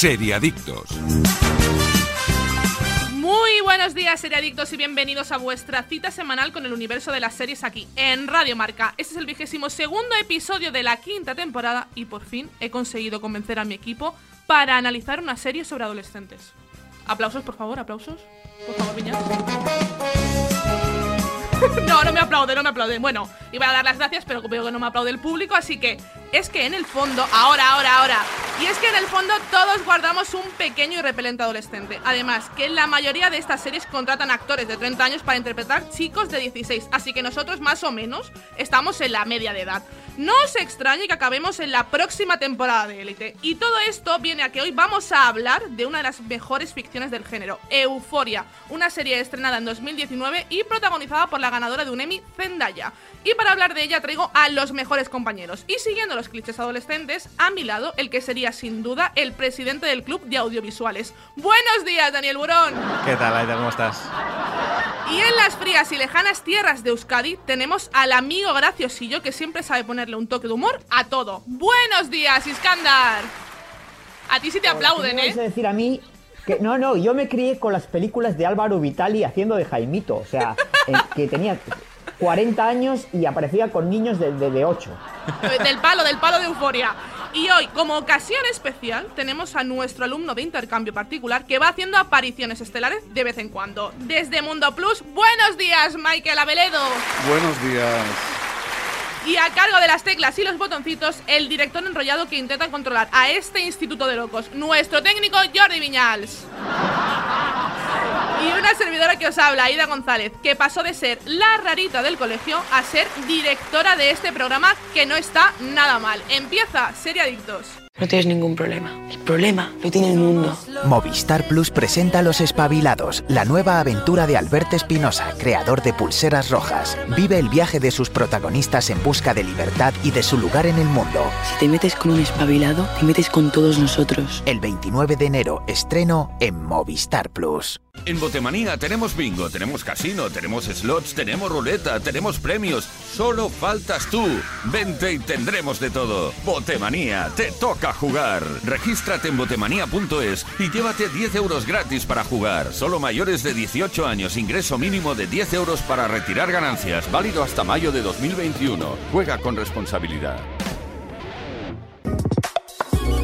Seriadictos. Muy buenos días, seriadictos, y bienvenidos a vuestra cita semanal con el universo de las series aquí, en Radio Marca. Este es el vigésimo segundo episodio de la quinta temporada y por fin he conseguido convencer a mi equipo para analizar una serie sobre adolescentes. Aplausos, por favor, aplausos. Por favor, Viñas. No, no me aplaude, no me aplaude. Bueno, iba a dar las gracias, pero veo que no me aplaude el público, así que es que en el fondo, ahora, ahora, ahora, y es que en el fondo todos guardamos un pequeño y repelente adolescente. Además, que la mayoría de estas series contratan actores de 30 años para interpretar chicos de 16, así que nosotros más o menos estamos en la media de edad. No os extrañe que acabemos en la próxima temporada de Élite. Y todo esto viene a que hoy vamos a hablar de una de las mejores ficciones del género, Euforia, una serie estrenada en 2019 y protagonizada por la ganadora de un Emmy, Zendaya. Y para hablar de ella traigo a los mejores compañeros. Y siguiendo los clichés adolescentes, a mi lado el que sería sin duda el presidente del club de audiovisuales. Buenos días, Daniel Burón. ¿Qué tal, Aida? ¿Cómo estás? Y en las frías y lejanas tierras de Euskadi tenemos al amigo graciosillo que siempre sabe ponerle un toque de humor a todo. Buenos días, Iskandar. A ti sí te aplauden, ¿Qué me ¿eh? decir a mí que no, no, yo me crié con las películas de Álvaro Vitali haciendo de Jaimito, o sea, eh, que tenía 40 años y aparecía con niños de, de, de 8. Del palo, del palo de euforia. Y hoy, como ocasión especial, tenemos a nuestro alumno de intercambio particular que va haciendo apariciones estelares de vez en cuando. Desde Mundo Plus, buenos días, Michael Abeledo. Buenos días. Y a cargo de las teclas y los botoncitos, el director enrollado que intenta controlar a este instituto de locos, nuestro técnico Jordi Viñals. Y una servidora que os habla, Aida González, que pasó de ser la rarita del colegio a ser directora de este programa que no está nada mal. Empieza Seriadictos. No tienes ningún problema. El problema lo tiene el mundo. Movistar Plus presenta Los Espabilados, la nueva aventura de Alberto Espinosa, creador de Pulseras Rojas. Vive el viaje de sus protagonistas en busca de libertad y de su lugar en el mundo. Si te metes con un espabilado, te metes con todos nosotros. El 29 de enero, estreno en Movistar Plus. En Botemanía tenemos bingo, tenemos casino, tenemos slots, tenemos ruleta, tenemos premios. Solo faltas tú. Vente y tendremos de todo. Botemanía, te toca jugar. Regístrate en botemanía.es y llévate 10 euros gratis para jugar. Solo mayores de 18 años, ingreso mínimo de 10 euros para retirar ganancias. Válido hasta mayo de 2021. Juega con responsabilidad.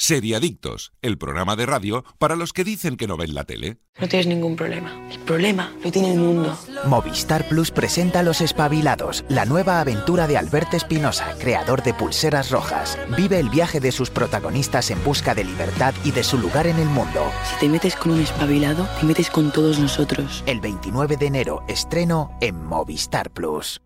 Seriadictos, el programa de radio para los que dicen que no ven la tele. No tienes ningún problema. El problema lo tiene el mundo. Movistar Plus presenta Los Espabilados, la nueva aventura de Alberto Espinosa, creador de Pulseras Rojas. Vive el viaje de sus protagonistas en busca de libertad y de su lugar en el mundo. Si te metes con un espabilado, te metes con todos nosotros. El 29 de enero, estreno en Movistar Plus.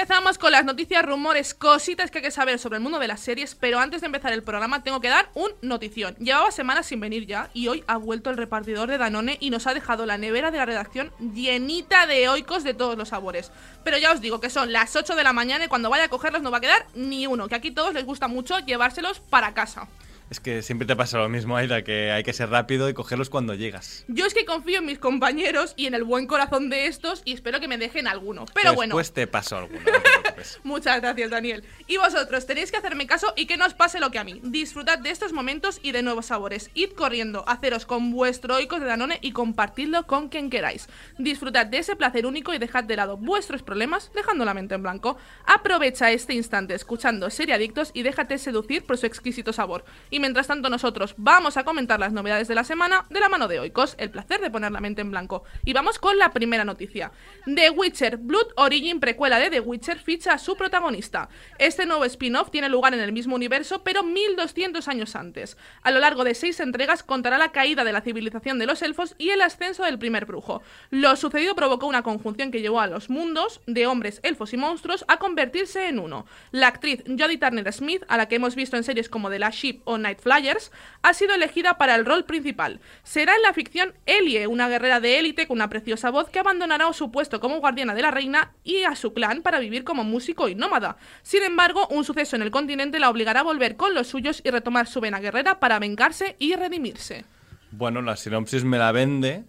Empezamos con las noticias, rumores, cositas que hay que saber sobre el mundo de las series, pero antes de empezar el programa tengo que dar un notición. Llevaba semanas sin venir ya y hoy ha vuelto el repartidor de Danone y nos ha dejado la nevera de la redacción llenita de oicos de todos los sabores. Pero ya os digo que son las 8 de la mañana y cuando vaya a cogerlos no va a quedar ni uno, que aquí todos les gusta mucho llevárselos para casa. Es que siempre te pasa lo mismo, Aida, que hay que ser rápido y cogerlos cuando llegas. Yo es que confío en mis compañeros y en el buen corazón de estos y espero que me dejen alguno. Pero bueno. Después te paso alguno, no te preocupes. Muchas gracias, Daniel. Y vosotros tenéis que hacerme caso y que no os pase lo que a mí. Disfrutad de estos momentos y de nuevos sabores. Id corriendo, haceros con vuestro oicos de Danone y compartidlo con quien queráis. Disfrutad de ese placer único y dejad de lado vuestros problemas dejando la mente en blanco. Aprovecha este instante escuchando Seriadictos y déjate seducir por su exquisito sabor. Y mientras tanto nosotros vamos a comentar las novedades de la semana de la mano de Oikos, el placer de poner la mente en blanco. Y vamos con la primera noticia. The Witcher Blood Origin, precuela de The Witcher, ficha a su protagonista. Este nuevo spin-off tiene lugar en el mismo universo, pero 1200 años antes. A lo largo de seis entregas contará la caída de la civilización de los elfos y el ascenso del primer brujo. Lo sucedido provocó una conjunción que llevó a los mundos de hombres, elfos y monstruos a convertirse en uno. La actriz Jodie Turner Smith, a la que hemos visto en series como The Last Ship o Night Flyers, ha sido elegida para el rol principal. Será en la ficción Elie, una guerrera de élite con una preciosa voz que abandonará su puesto como guardiana de la reina y a su clan para vivir como músico y nómada. Sin embargo, un suceso en el continente la obligará a volver con los suyos y retomar su vena guerrera para vengarse y redimirse. Bueno, la sinopsis me la vende,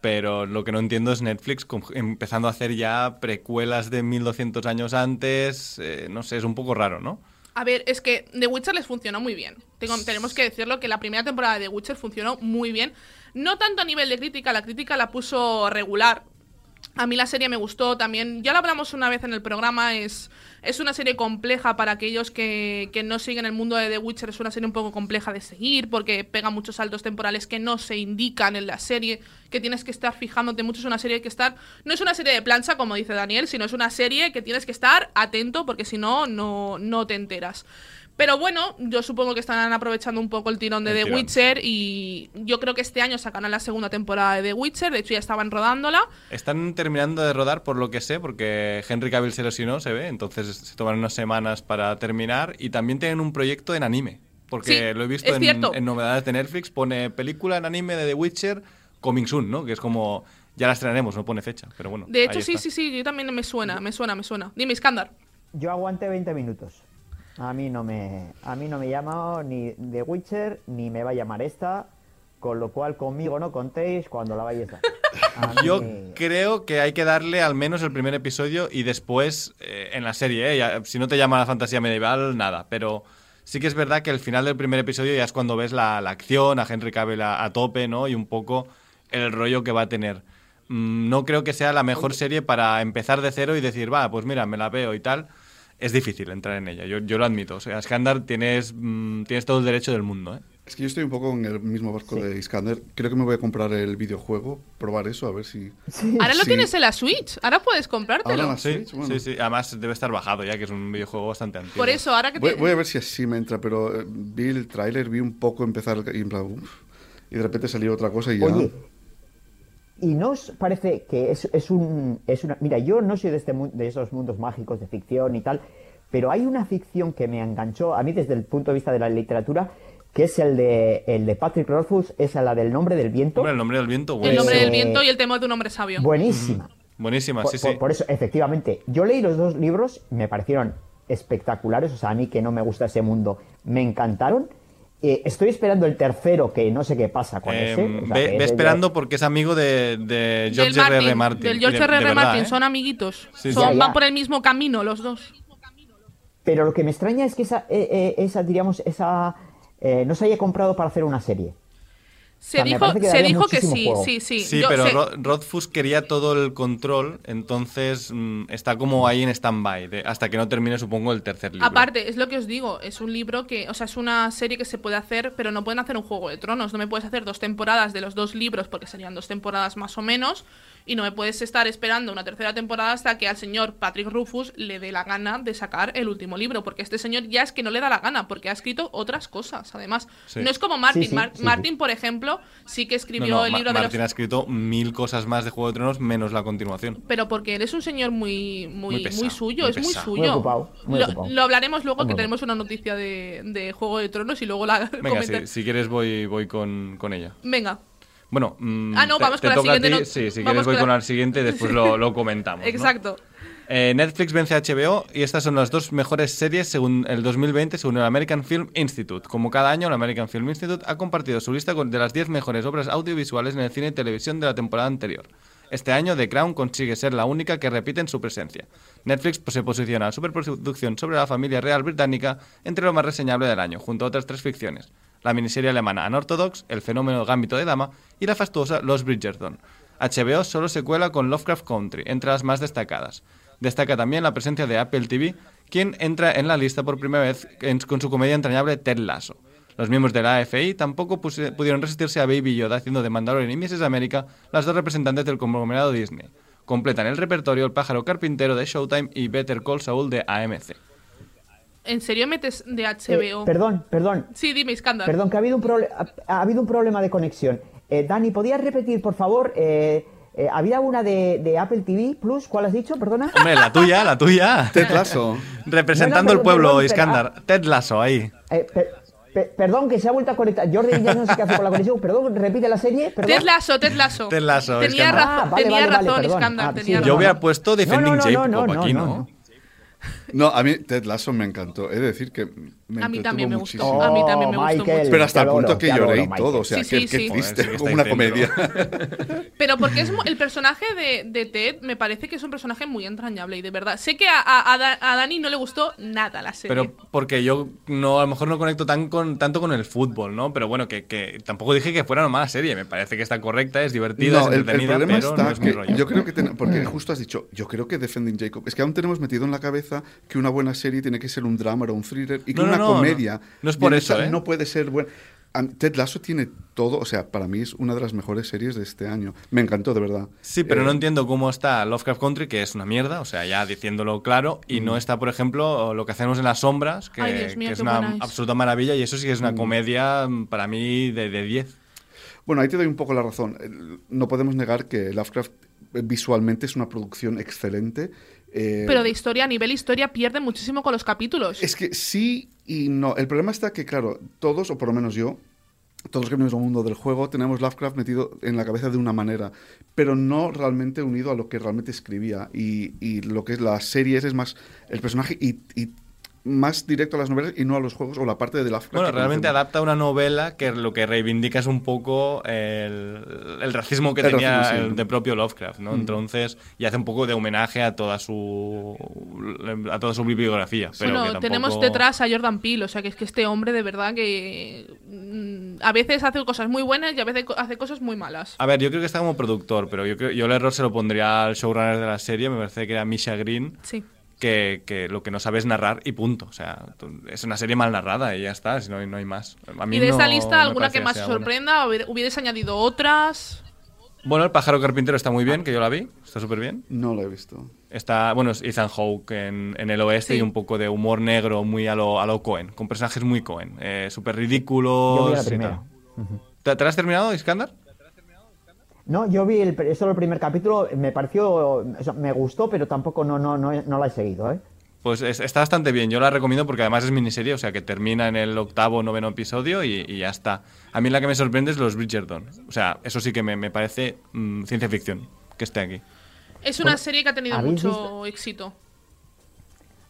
pero lo que no entiendo es Netflix empezando a hacer ya precuelas de 1200 años antes. eh, no sé, es un poco raro, ¿no? A ver, es que The Witcher les funcionó muy bien. Tenemos que decirlo que la primera temporada de The Witcher funcionó muy bien. No tanto a nivel de crítica, la crítica la puso regular. A mí la serie me gustó también. Ya lo hablamos una vez en el programa. Es, es una serie compleja para aquellos que, que no siguen el mundo de The Witcher. Es una serie un poco compleja de seguir porque pega muchos saltos temporales que no se indican en la serie. Que tienes que estar fijándote mucho. Es una serie que estar. No es una serie de plancha, como dice Daniel, sino es una serie que tienes que estar atento porque si no, no, no te enteras. Pero bueno, yo supongo que estarán aprovechando un poco el tirón de El The tirón. Witcher y yo creo que este año sacarán la segunda temporada de The Witcher. De hecho, ya estaban rodándola. Están terminando de rodar, por lo que sé, porque Henry Cavill se lesionó, se ve, entonces se toman unas semanas para terminar y también tienen un proyecto en anime. Porque Sí, lo he visto en, novedades de Netflix, pone película en anime de The Witcher coming soon, ¿no? Que es como, ya la estrenaremos, no pone fecha, pero bueno. De hecho, ahí sí, está. sí, sí, yo también me suena, me suena, me suena. Dime, Iskandar. Yo aguanté 20 minutos. A mí no me, a mí no me llama ni The Witcher ni me va a llamar esta, con lo cual conmigo no contéis cuando la vayáis a a mí- Yo creo que hay que darle al menos el primer episodio y después eh, en la serie, ¿eh? Ya, si no te llama la fantasía medieval, nada. Pero sí que es verdad que el final del primer episodio ya es cuando ves la, la acción, a Henry Cavill a, a tope, ¿no? Y un poco el rollo que va a tener. Mm, no creo que sea la mejor serie para empezar de cero y decir, va, pues mira, me la veo y tal. Es difícil entrar en ella, yo, yo lo admito. O sea, Skandar tienes, mm, tienes todo el derecho del mundo, ¿eh? Es que yo estoy un poco en el mismo barco de Iskander. Creo que me voy a comprar el videojuego, probar eso, a ver si... Ahora lo Sí. tienes en la Switch. Ahora puedes comprártelo. Ahora la Sí, Switch, bueno. sí, sí. Además debe estar bajado ya, que es un videojuego bastante antiguo. Por eso, ahora que Voy, te- voy a ver si así me entra, pero eh, vi el tráiler, vi un poco empezar y en plan, uf, y de repente salió otra cosa y ya... Oye, ¿y no os parece que es, es un... Es una, mira, yo no soy de, este, de esos mundos mágicos de ficción y tal, pero hay una ficción que me enganchó a mí desde el punto de vista de la literatura, que es el de, el de Patrick Rothfuss, es la del nombre del viento. Hombre, el nombre del viento, el buenísimo. nombre del viento y el temor de un hombre sabio. Buenísima. Buenísima, Por, sí, por- sí. por eso, efectivamente, yo leí los dos libros, me parecieron espectaculares, o sea, a mí que no me gusta ese mundo, me encantaron. Eh, estoy esperando el tercero, que no sé qué pasa con Eh, ese. o sea, ve, esperando porque es amigo de, George R. R. Martin. Del George de- R. de R. verdad, Martin. ¿eh? Son amiguitos. Sí, sí. Son- Ya, ya. Van por el mismo camino los dos. Pero lo que me extraña es que esa, eh, eh, esa diríamos, esa eh, no se haya comprado para hacer una serie. Se sea, dijo, que se dijo que sí, juego. sí, sí. Sí, Yo pero sé- Ro- Rothfuss quería todo el control, entonces mm, está como ahí en stand-by, de- hasta que no termine, supongo, el tercer libro. Aparte, es lo que os digo, es un libro que, o sea, es una serie que se puede hacer, pero no pueden hacer un Juego de Tronos. No me puedes hacer dos temporadas de los dos libros, porque serían dos temporadas más o menos, y no me puedes estar esperando una tercera temporada hasta que al señor Patrick Rufus le dé la gana de sacar el último libro, porque este señor ya es que no le da la gana, porque ha escrito otras cosas, además. Sí. No es como Martin. Sí, sí, Mar- sí, sí. Martin, por ejemplo, sí que escribió no, el Ma- libro de Martin ha escrito mil cosas más de Juego de Tronos, menos la continuación. Pero porque eres un señor muy, muy, Muy suyo, muy es muy suyo. Muy ocupado, muy lo, ocupado. lo hablaremos luego Muy que tenemos una noticia de, de Juego de Tronos y luego la Venga, si, si quieres voy, voy con, con ella. Venga, Bueno, mm, Ah, no, vamos te con la siguiente no- Sí, si quieres voy con con la- siguiente y después lo, lo comentamos. ¿no? exacto. Eh, Netflix vence a HBO y estas son las dos mejores series según el 2020 según el American Film Institute. Como cada año, el American Film Institute ha compartido su lista de las 10 mejores obras audiovisuales en el cine y televisión de la temporada anterior. Este año, The Crown consigue ser la única que repite en su presencia. Netflix se posiciona a superproducción sobre la familia real británica entre lo más reseñable del año, junto a otras tres ficciones. La miniserie alemana Unorthodox, El fenómeno Gambito de Dama y la fastuosa Los Bridgerton. HBO solo se cuela con Lovecraft Country, entre las más destacadas. Destaca también la presencia de Apple TV, quien entra en la lista por primera vez con su comedia entrañable Ted Lasso. Los miembros de la AFI tampoco pudieron resistirse a Baby Yoda haciendo de Mandalorian y Mrs. America las dos representantes del conglomerado Disney. Completan el repertorio El pájaro carpintero de Showtime y Better Call Saul de AMC. ¿En serio metes de Eh, HBO? perdón, perdón, sí, dime, Iskandar. perdón, que ha habido un, proble- ha, ha habido un problema de conexión. Eh, Dani, ¿podías repetir, por favor? Eh, eh, ¿Había una de, de Apple TV Plus? ¿Cuál has dicho? Perdona. Hombre, la tuya, la tuya. Ted Lasso. Representando No, no, el pueblo, perdón, Iskandar. Ted Lasso, ahí. Eh, per- Pe- perdón, que se ha vuelto a conectar. Jordi ya no sé qué hace con la conexión. Perdón, repite la serie. Perdón. Ted Lasso, Ted Lasso. Ted Lasso, Tenía, razón, Ah, vale, tenía vale, razón. Iskandar, Ah, tenía razón. Yo hubiera puesto Defending no, no, Jacob no, aquí, no, ¿no? a mí Ted Lasso me encantó. He de decir que me A mí también me gustó. muchísimo. A mí también me Oh, gustó mucho. Pero hasta el punto que lloré y todo. O sea, Sí, qué, sí, qué como una comedia. Pero porque es el personaje de, de Ted me parece que es un personaje muy entrañable y de verdad. Sé que a, a- a Da- a Dani no le gustó nada la serie. Pero porque yo no, a lo mejor no conecto tan con, tanto con el fútbol, ¿no? Pero bueno, que, que tampoco dije que fuera una mala serie. Me parece que está correcta, es divertida, No, es el, el entretenida, problema pero está no es mi que rollo. yo creo que ten- porque justo has dicho, yo creo que Defending Jacob, es que aún tenemos metido en la cabeza que una buena serie tiene que ser un drama o un thriller y que No, una no, comedia no. No es por eso, ¿eh? no puede ser buena. Ted Lasso tiene todo, o sea, para mí es una de las mejores series de este año. Me encantó, de verdad. Sí, pero Eh, no entiendo cómo está Lovecraft Country, que es una mierda, o sea, ya diciéndolo claro, y no está, por ejemplo, lo que hacemos en las sombras, que, Ay, Dios mío, que es una es. absoluta maravilla, y eso sí que es una comedia mm, para mí de de 10. Bueno, ahí te doy un poco la razón. No podemos negar que Lovecraft eh, visualmente es una producción excelente. Eh, Pero de historia, a nivel historia, pierde muchísimo con los capítulos. Es que sí y no. El problema está que, claro, todos, o por lo menos yo, todos los que venimos del mundo del juego, tenemos Lovecraft metido en la cabeza de una manera, pero no realmente unido a lo que realmente escribía. Y, y lo que es las series es más el personaje y, y más directo a las novelas y no a los juegos o la parte de Lovecraft. Bueno, realmente conocemos. adapta una novela que lo que reivindica es un poco el, el racismo que El tenía racismo, sí. el de propio Lovecraft, ¿no? Mm. Entonces, y hace un poco de homenaje a toda su a toda su bibliografía. Pero bueno, que tampoco- tenemos detrás a Jordan Peele, o sea que es que este hombre de verdad que mm, a veces hace cosas muy buenas y a veces hace cosas muy malas. A ver, yo creo que está como productor, pero yo creo, yo el error se lo pondría al showrunner de la serie, me parece que era Misha Green, Sí. Que, que lo que no sabe es narrar y punto. O sea, tú- es una serie mal narrada y ya está, si no, no hay más. A mí Y de esta no lista, alguna que más buena. sorprenda, hubier- hubierais añadido otras. Bueno, El pájaro carpintero está muy bien, que yo la vi, está súper bien. No lo he visto. Está, bueno, es Ethan Hawke en, en el oeste Sí. y un poco de humor negro muy a lo, a lo Cohen, con personajes muy Cohen, eh, súper Yo vi ridículos. la y primera. ¿Te, te la has terminado, Iskandar? No, yo vi el, solo el primer capítulo, me pareció, me gustó, pero tampoco no, no, no, no la he seguido, ¿eh? Pues es- está bastante bien, yo la recomiendo porque además es miniserie, o sea que termina en el octavo o noveno episodio y, y ya está. A mí la que me sorprende es los Bridgerton. O sea, eso sí que me, me parece mm, ciencia ficción que esté aquí. Es una serie que ha tenido ¿habéis mucho visto? éxito.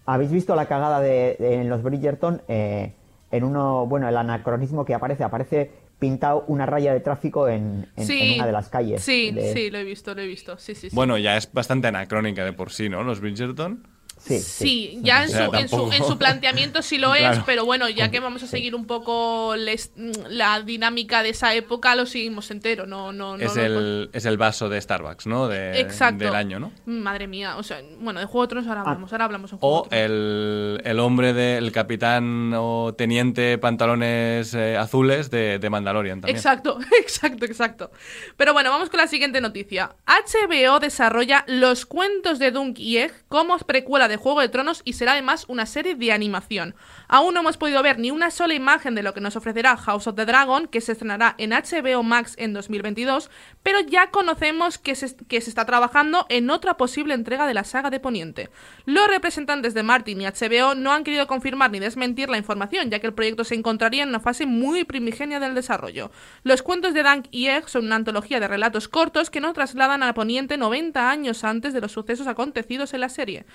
¿Habéis visto la cagada de, de- en los Bridgerton? eh, en uno, bueno, el anacronismo que aparece, aparece pintado una raya de tráfico en, en- sí. en una de las calles. Sí, de- sí, lo he visto, lo he visto. Sí, sí, sí. Bueno, ya es bastante anacrónica de por sí, ¿no? Los Bridgerton. Sí, Sí, ya en su, en, su, en su planteamiento sí lo es, Claro. pero bueno, ya que vamos a seguir un poco les- la dinámica de esa época, lo seguimos entero. No, no, no, es, no- el, es el vaso de Starbucks, ¿no? De- Exacto. Del año, ¿no? Madre mía, o sea, bueno, de Juego de Tronos ahora Ah. hablamos, ahora hablamos en Juego O de el, el hombre del capitán o teniente pantalones eh, azules de, de Mandalorian también. Exacto, exacto, exacto. Pero bueno, vamos con la siguiente noticia. HBO desarrolla Los cuentos de Dunk y Egg como precuela de Juego de Tronos y será además una serie de animación. Aún no hemos podido ver ni una sola imagen de lo que nos ofrecerá House of the Dragon, que se estrenará en HBO Max en 2022, pero ya conocemos que se, está trabajando en otra posible entrega de la saga de Poniente. Los representantes de Martin y HBO no han querido confirmar ni desmentir la información, ya que el proyecto se encontraría en una fase muy primigenia del desarrollo. Los cuentos de Dunk y Egg son una antología de relatos cortos que nos trasladan a Poniente 90 años antes de los sucesos acontecidos en la serie.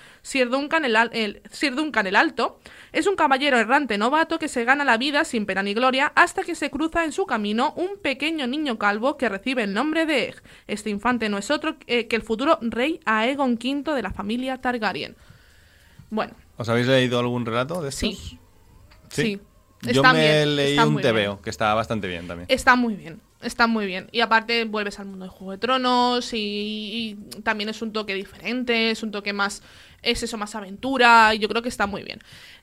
Sir Duncan el, al- el- Sir Duncan el Alto es un caballero errante novato que se gana la vida sin pena ni gloria hasta que se cruza en su camino un pequeño niño calvo que recibe el nombre de Egg. Este infante no es otro eh, que el futuro rey Aegon V de la familia Targaryen. Bueno, ¿Os habéis leído algún relato de estos? Sí. sí. Yo Está me bien, leí un. TVO, que está bastante bien también. Está muy bien, está muy bien. Y aparte vuelves al mundo de Juego de Tronos y, también es un toque diferente, es un toque más, es eso, más aventura, y yo creo que está muy bien.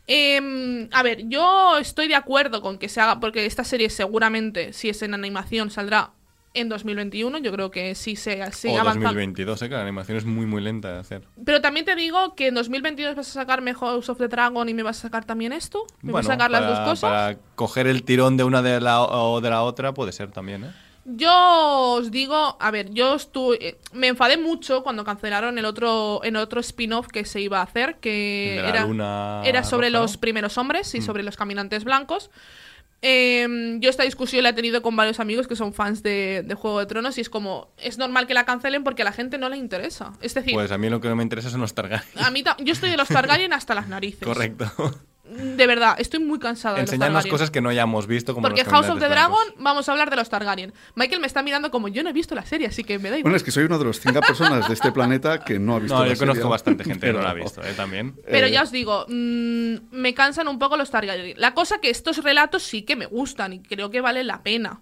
Em, a ver, yo estoy de acuerdo con que se haga, porque esta serie seguramente, si es en animación, saldrá en 2021, yo creo que sí se sigue o avanzando. 2022, ¿eh? que la animación es muy, muy lenta de hacer. Pero también te digo que en 2022 vas a sacarme House of the Dragon y me vas a sacar también esto. ¿Me vas a sacar las para, dos cosas? Para coger el tirón de una de la, o de la otra puede ser también, ¿eh? Yo os digo, a ver, yo estuve, eh, me enfadé mucho cuando cancelaron el otro, el otro spin-off que se iba a hacer, que era, era sobre roja, los. Mm. primeros hombres y sobre los caminantes blancos. Em, yo esta discusión la he tenido con varios amigos que son fans de, de Juego de Tronos y es como, es normal que la cancelen porque a la gente no le interesa. Es decir, Pues a mí lo que no me interesa son los Targaryen. a mí yo estoy de los Targaryen hasta las narices. Correcto. De verdad, estoy muy cansada de los Enseñarnos cosas que no hayamos visto como Porque los House of the Dragon, Blancos. vamos a hablar de los Targaryen. Michael me está mirando como yo no he visto la serie, así que me da igual. Bueno, es que soy una de las cinco personas de este planeta que no ha visto No, la yo conozco serie. bastante gente que no la ha Pero- visto, ¿eh? También. Pero Eh, ya os digo, mm, me cansan un poco los Targaryen. La cosa que estos relatos sí que me gustan y creo que vale la pena.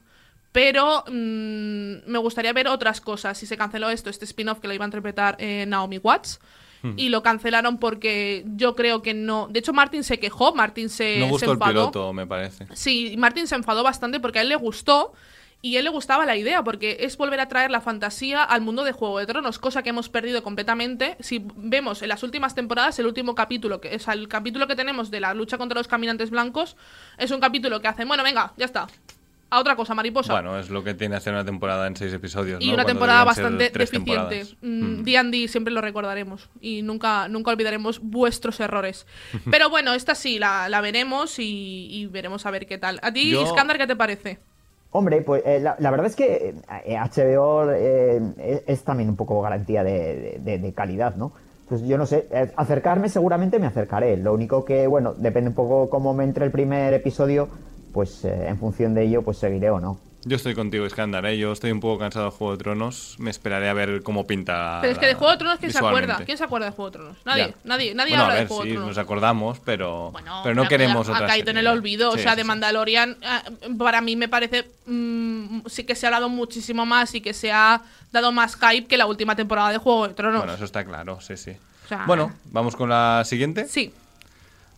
Pero mm, me gustaría ver otras cosas. Si se canceló esto, este spin-off que lo iba a interpretar eh, Naomi Watts. Hmm. Y lo cancelaron porque yo creo que no. De hecho, Martin se quejó, Martin se, no se gustó el enfadó. piloto, me parece. Sí, Martin se enfadó bastante porque a él le gustó y a él le gustaba la idea, porque es volver a traer la fantasía al mundo de Juego de Tronos, cosa que hemos perdido completamente. Si vemos en las últimas temporadas, el último capítulo, que es el capítulo que tenemos de la lucha contra los caminantes blancos, es un capítulo que hacen, bueno, venga, ya está. A otra cosa, mariposa. Bueno, es lo que tiene hacer una temporada en seis episodios. y ¿no? una Cuando temporada bastante deficiente. temporadas. Mm, Mm. D&D siempre lo recordaremos y nunca, nunca olvidaremos vuestros errores. Pero bueno, esta sí, la, la veremos y, y veremos a ver qué tal. ¿A ti, Yo- Iskandar, qué te parece? Hombre, pues eh, la, la verdad es que eh, HBO eh, es, es también un poco garantía de, de- de calidad, ¿no? Pues yo no sé, eh, acercarme seguramente me acercaré. Lo único que, bueno, depende un poco cómo me entre el primer episodio, pues eh, en función de ello, pues seguiré o no. Yo estoy contigo, Iskandar, ¿eh? Yo estoy un poco cansado de Juego de Tronos. Me esperaré a ver cómo pinta. Pero es que de Juego de Tronos, ¿quién se acuerda? ¿Quién se acuerda de Juego de Tronos? Nadie, Ya. nadie, nadie Bueno, habla a ver, de Juego sí, de Tronos. nos acordamos, pero, Bueno, pero no ha- queremos ha, otra ha caído en el olvido. Sí, o sea, sí, de sí. Mandalorian, ah, para mí me parece. mm, sí que se ha hablado muchísimo más y que se ha dado más hype que la última temporada de Juego de Tronos. Bueno, eso está claro, sí, sí. O sea, Bueno, vamos con la siguiente. Sí.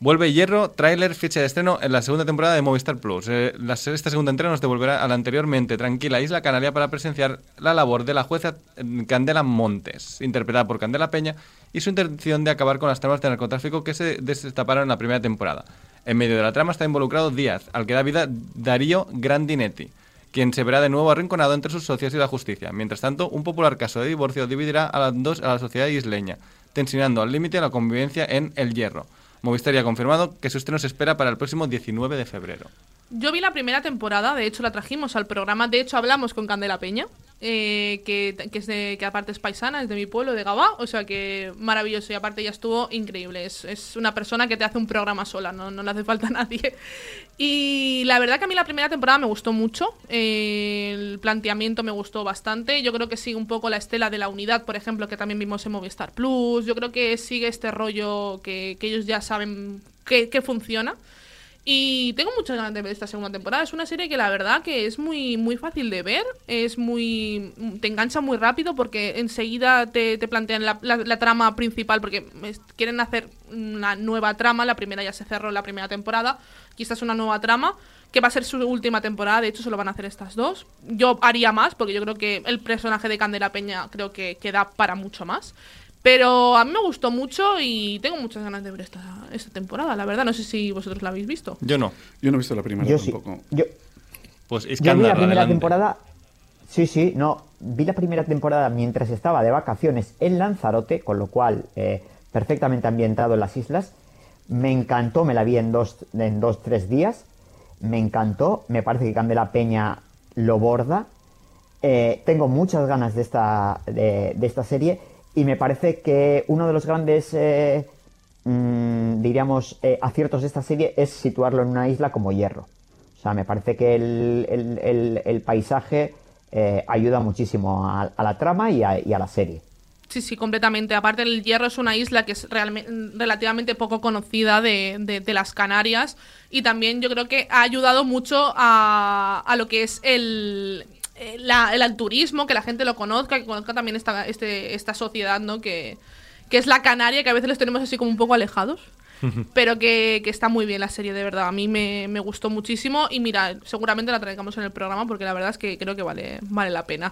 Vuelve Hierro, tráiler, fecha de estreno en la segunda temporada de Movistar Plus. Eh, la- esta segunda entrega nos devolverá a la anteriormente tranquila Isla Canaria para presenciar la labor de la jueza eh, Candela Montes, interpretada por Candela Peña, y su intención de acabar con las tramas de narcotráfico que se destaparon en la primera temporada. En medio de la trama está involucrado Díaz, al que da vida Darío Grandinetti, quien se verá de nuevo arrinconado entre sus socios y la justicia. Mientras tanto, un popular caso de divorcio dividirá a las dos a la sociedad isleña, tensionando al límite la convivencia en El Hierro. Movistar ya ha confirmado que su estreno se espera para el próximo 19 de febrero. Yo vi la primera temporada, de hecho la trajimos al programa, de hecho hablamos con Candela Peña, eh, que, que es de, que aparte es paisana, es de mi pueblo, de Gabá, o sea que maravilloso y aparte ya estuvo increíble, es, es una persona que te hace un programa sola, no, no le hace falta a nadie. Y la verdad que a mí la primera temporada me gustó mucho, eh, el planteamiento me gustó bastante, yo creo que sigue un poco la estela de la unidad, por ejemplo, que también vimos en Movistar Plus, yo creo que sigue este rollo que, que ellos ya saben que, que funciona. Y tengo muchas ganas de ver esta segunda temporada. Es una serie que la verdad que es muy, muy fácil de ver. Es muy. te engancha muy rápido porque enseguida te, te plantean la, trama principal. Porque quieren hacer una nueva trama. La primera ya se cerró la primera temporada. Y esta es una nueva trama. Que va a ser su última temporada. De hecho, se lo van a hacer estas dos. Yo haría más, porque yo creo que el personaje de Candela Peña creo que, que da para mucho más. Pero a mí me gustó mucho y tengo muchas ganas de ver esta, esta temporada, la verdad. No sé si vosotros la habéis visto. Yo no. Yo no he visto la primera Yo sí. tampoco. Yo, Pues Yo vi la primera adelante. temporada. Sí, sí, no. Vi la primera temporada mientras estaba de vacaciones en Lanzarote, con lo cual eh, perfectamente ambientado en las islas. Me encantó, me la vi en dos, en dos, tres días. Me encantó. Me parece que Candela Peña lo borda. Eh, tengo muchas ganas de esta, de, de esta serie y me parece que uno de los grandes, eh, mm, diríamos, eh, aciertos de esta serie es situarlo en una isla como Hierro. O sea, me parece que el, el- paisaje eh, ayuda muchísimo a, la trama y a, la serie. Sí, sí, completamente. Aparte, el Hierro es una isla que es relativamente poco conocida de, de- de las Canarias y también yo creo que ha ayudado mucho a, a lo que es el, la- el, turismo, que la gente lo conozca, que conozca también esta, este, esta sociedad, ¿no? Que, que es la Canaria, que a veces les tenemos así como un poco alejados. pero que, que está muy bien la serie, de verdad. A mí me, me gustó muchísimo y mira, seguramente la traigamos en el programa porque la verdad es que creo que vale, vale la pena.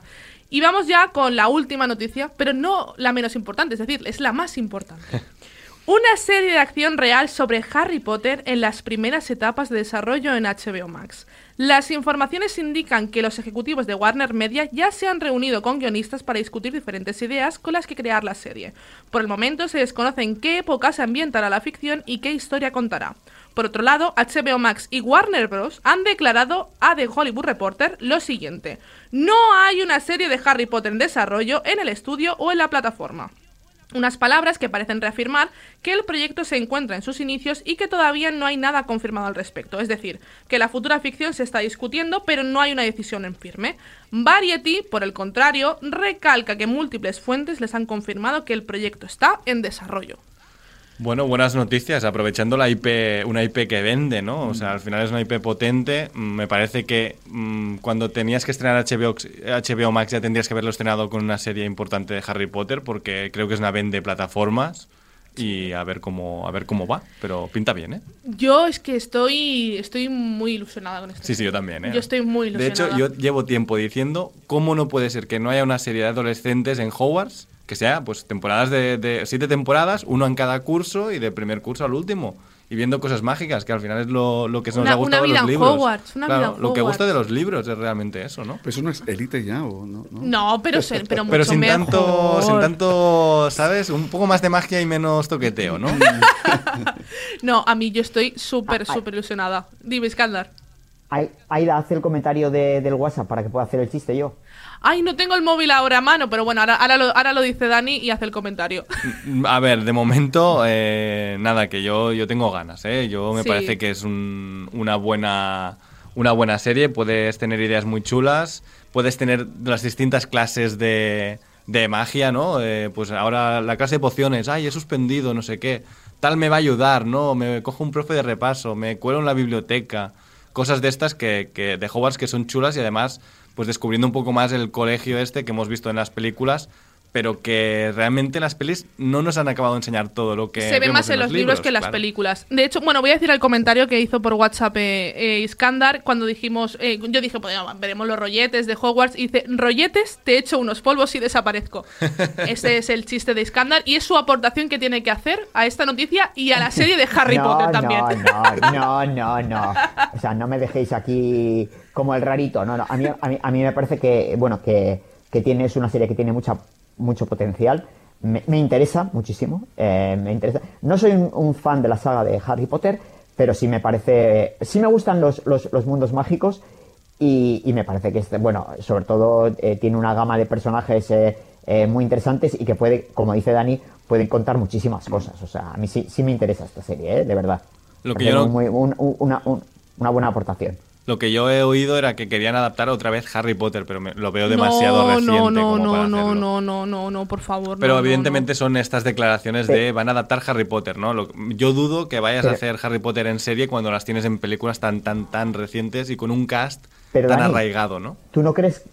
Y vamos ya con la última noticia, pero no la menos importante, es decir, es la más importante. Una serie de acción real sobre Harry Potter en las primeras etapas de desarrollo en HBO Max. Las informaciones indican que los ejecutivos de Warner Media ya se han reunido con guionistas para discutir diferentes ideas con las que crear la serie. Por el momento se desconoce en qué época se ambientará la ficción y qué historia contará. Por otro lado, HBO Max y Warner Bros. han declarado a The Hollywood Reporter lo siguiente. No hay una serie de Harry Potter en desarrollo en el estudio o en la plataforma. Unas palabras que parecen reafirmar que el proyecto se encuentra en sus inicios y que todavía no hay nada confirmado al respecto. Es decir, que la futura ficción se está discutiendo, pero no hay una decisión en firme. Variety, por el contrario, recalca que múltiples fuentes les han confirmado que el proyecto está en desarrollo. Bueno, buenas noticias, aprovechando la IP, una IP que vende, ¿no? O sea, al final es una IP potente. Me parece que mm, cuando tenías que estrenar HBO, HBO Max ya tendrías que haberlo estrenado con una serie importante de Harry Potter, porque creo que es una vende plataformas y a ver cómo a ver cómo va, pero pinta bien, ¿eh? Yo es que estoy, estoy muy ilusionada con esto. Sí, sí, yo también, ¿eh? Yo estoy muy De hecho, ilusionada. yo llevo tiempo diciendo cómo no puede ser que no haya una serie de adolescentes en Hogwarts que sea, pues, temporadas de, de siete temporadas, uno en cada curso y de primer curso al último. Y viendo cosas mágicas, que al final es lo, lo que nos Una- ha gustado una de los en libros. Hogwarts, una Claro, vida en Lo que gusta Hogwarts. de los libros es realmente eso, ¿no? Pero eso no es élite ya, ¿o no? no? No, pero, se- pero mucho Pero sin mejor. tanto, sin tanto, ¿sabes? Un poco más de magia y menos toqueteo, ¿no? No, a mí yo estoy súper, súper ilusionada. Dime, Iskandar. Ai- Aida, hace el comentario de- del WhatsApp para que pueda hacer el chiste yo. Ay, no tengo el móvil ahora a mano, pero bueno, ahora, ahora, lo, ahora lo dice Dani y hace el comentario. A ver, de momento, eh, nada, que yo, yo tengo ganas, ¿eh? Yo me Sí. parece que es un- una, buena, una buena serie, puedes tener ideas muy chulas, puedes tener las distintas clases de, de magia, ¿no? Eh, pues ahora la clase de pociones, ay, he suspendido, no sé qué, tal me va a ayudar, ¿no? Me cojo un profe de repaso, me cuelo en la biblioteca, cosas de estas que, que de Hogwarts que son chulas y además, pues descubriendo un poco más el colegio este que hemos visto en las películas, pero que realmente las pelis no nos han acabado de enseñar todo lo que Se ve vemos más en los libros, que en las claro. películas. De hecho, bueno, voy a decir el comentario que hizo por WhatsApp eh, eh, Iskandar cuando dijimos, eh, yo dije, pues veremos los rolletes de Hogwarts. Y dice, rolletes, te echo unos polvos y desaparezco. Ese es el chiste de Iskandar y es su aportación que tiene que hacer a esta noticia y a la serie de Harry no, Potter también. No, no, no, no. O sea, no me dejéis aquí como el rarito. No, no. A mí, a mí, a mí me parece que, bueno, que, que tiene, es una serie que tiene mucha, mucho potencial. Me, me interesa muchísimo. eh, me interesa. No soy un, un fan de la saga de Harry Potter, pero sí me parece. Sí me gustan los, los, los mundos mágicos. Y, y me parece que, este, bueno, sobre todo eh, tiene una gama de personajes eh, muy interesantes y que puede, como dice Dani, pueden contar muchísimas cosas. O sea, a mí sí, sí me interesa esta serie, ¿eh? de verdad. Lo que yo no- muy- un- un- una, un- una buena aportación. Lo que yo he oído era que querían adaptar otra vez Harry Potter, pero me- lo veo demasiado no, reciente no, no, como no, para no, hacerlo. no, no, no, no, por favor. Pero no, evidentemente no. son estas declaraciones de van a adaptar Harry Potter, ¿no? Lo- yo dudo que vayas a hacer Harry Potter en serie cuando las tienes en películas tan, tan, tan recientes y con un cast Pero, tan Dani, arraigado, ¿no? ¿Tú no crees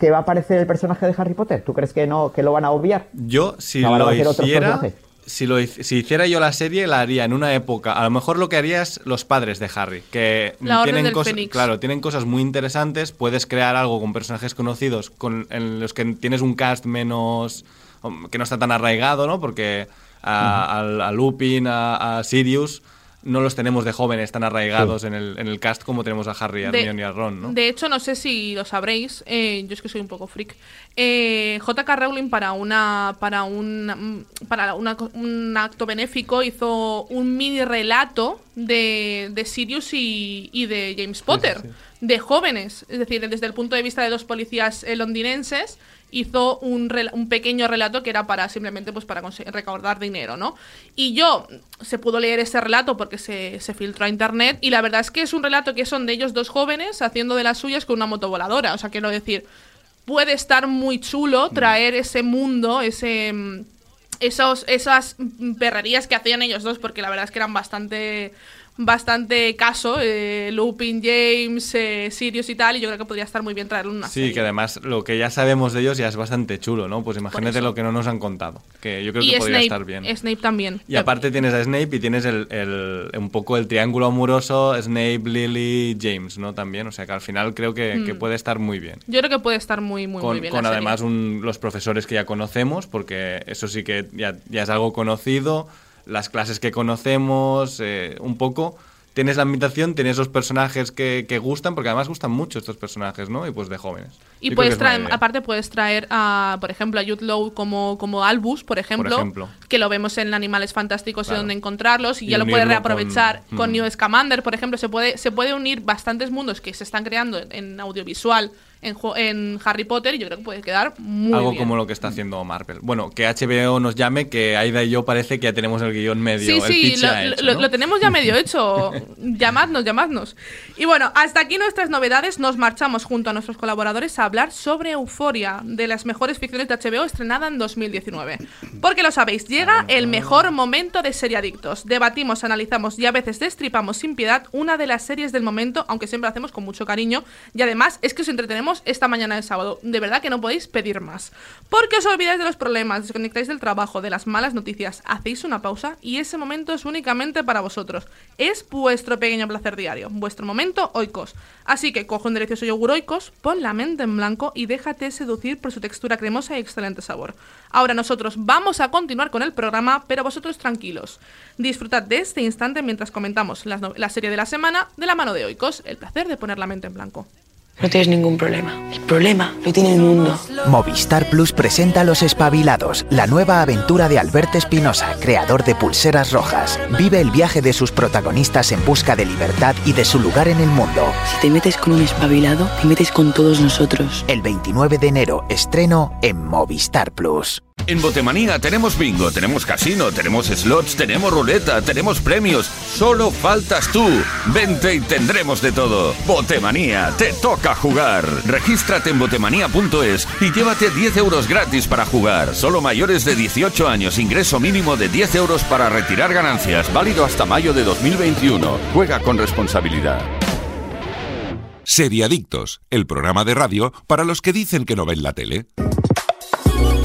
que va a aparecer el personaje de Harry Potter? ¿Tú crees que no que lo van a obviar? Yo, si lo hiciera. Si, lo, si hiciera yo la serie, la haría en una época. A lo mejor lo que haría es los padres de Harry, que La tienen del cosas, claro, tienen cosas muy interesantes. Puedes crear algo con personajes conocidos, con, en los que tienes un cast menos um, que no está tan arraigado, ¿no? Porque a, al- a Lupin, a, a Sirius no los tenemos de jóvenes tan arraigados en, el, en el cast como tenemos a Harry, a Hermione y a Ron, ¿no? De hecho, no sé si lo sabréis, eh, yo es que soy un poco freak. Eh, J.K. Rowling para una para un para una un acto benéfico hizo un mini relato de, de Sirius y, y de James Potter, de jóvenes, es decir, desde el punto de vista de dos policías eh, londinenses hizo un, un pequeño relato que era para simplemente pues para recaudar dinero, ¿no? Y yo se pudo leer ese relato porque se, se filtró a internet y la verdad es que es un relato que son de ellos dos jóvenes haciendo de las suyas con una motovoladora, o sea, quiero decir, puede estar muy chulo traer ese mundo, ese mm, esos esas mm, perrerías que hacían ellos dos porque la verdad es que eran bastante bastante caso eh, Lupin James eh, Sirius y tal y yo creo que podría estar muy bien traerlo una Sí, serie. que además lo que ya sabemos de ellos ya es bastante chulo, ¿no? Pues imagínate lo que no nos han contado, que yo creo y que podría estar bien. Snape también Y aparte tienes a Snape y tienes el, el- un poco el triángulo amoroso Snape, Lily, James, ¿no? También, o sea que al final creo que, que puede estar muy bien. yo creo que puede estar muy muy Con, muy bien con además un- los profesores que ya conocemos, porque eso sí que ya, ya es algo conocido, las clases que conocemos, eh, un poco tienes la ambientación, tienes los personajes que, que gustan, porque además gustan mucho estos personajes, ¿no? Y pues de jóvenes. Y Yo puedes traer, aparte puedes traer a, por ejemplo, a Jude Law como, como Albus, por ejemplo, ejemplo. que lo vemos en Animales Fantásticos Claro. y donde encontrarlos, y, Y ya lo puedes reaprovechar con- con, mm. New Scamander, por ejemplo, se puede, se puede unir bastantes mundos que se están creando en audiovisual en, Harry Potter y yo creo que puede quedar muy Algo bien. como lo que está haciendo Marvel. Bueno, que HBO nos llame, que Aida y yo parece que ya tenemos el guion medio. Sí, sí, lo, hecho, lo- ¿no? lo tenemos ya medio hecho. llamadnos, llamadnos. Y bueno, hasta aquí nuestras novedades. Nos marchamos junto a nuestros colaboradores a hablar sobre Euforia, de las mejores ficciones de HBO estrenada en 2019. Porque lo sabéis, llega el mejor momento de Seriadictos. Debatimos, analizamos y a veces destripamos sin piedad una de las series del momento, aunque siempre lo hacemos con mucho cariño. Y además es que os entretenemos esta mañana de sábado. De verdad que no podéis pedir más. Porque os olvidáis de los problemas, desconectáis del trabajo, de las malas noticias, hacéis una pausa y ese momento es únicamente para vosotros. Es vuestro pequeño placer diario, vuestro momento oikos. Así que coge un delicioso yogur oikos, pon la mente en blanco y déjate seducir por su textura cremosa y excelente sabor. Ahora nosotros vamos a continuar con el programa, pero vosotros tranquilos. Disfrutad de este instante mientras comentamos no- la serie de la semana de la mano de oikos, el placer de poner la mente en blanco. No tienes ningún problema. El problema lo tiene el mundo. Movistar Plus presenta Los Espabilados, la nueva aventura de Alberto Espinosa, creador de Pulseras Rojas. Vive el viaje de sus protagonistas en busca de libertad y de su lugar en el mundo. Si te metes con un espabilado, te metes con todos nosotros. El 29 de enero, estreno en Movistar Plus. En Botemanía tenemos bingo, tenemos casino, tenemos slots, tenemos ruleta, tenemos premios. Solo faltas tú. Vente y tendremos de todo. Botemanía, te toca jugar. Regístrate en botemanía.es y llévate 10 euros gratis para jugar. Solo mayores de 18 años, ingreso mínimo de 10 euros para retirar ganancias. Válido hasta mayo de 2021. Juega con responsabilidad. Seriadictos, el programa de radio para los que dicen que no ven la tele.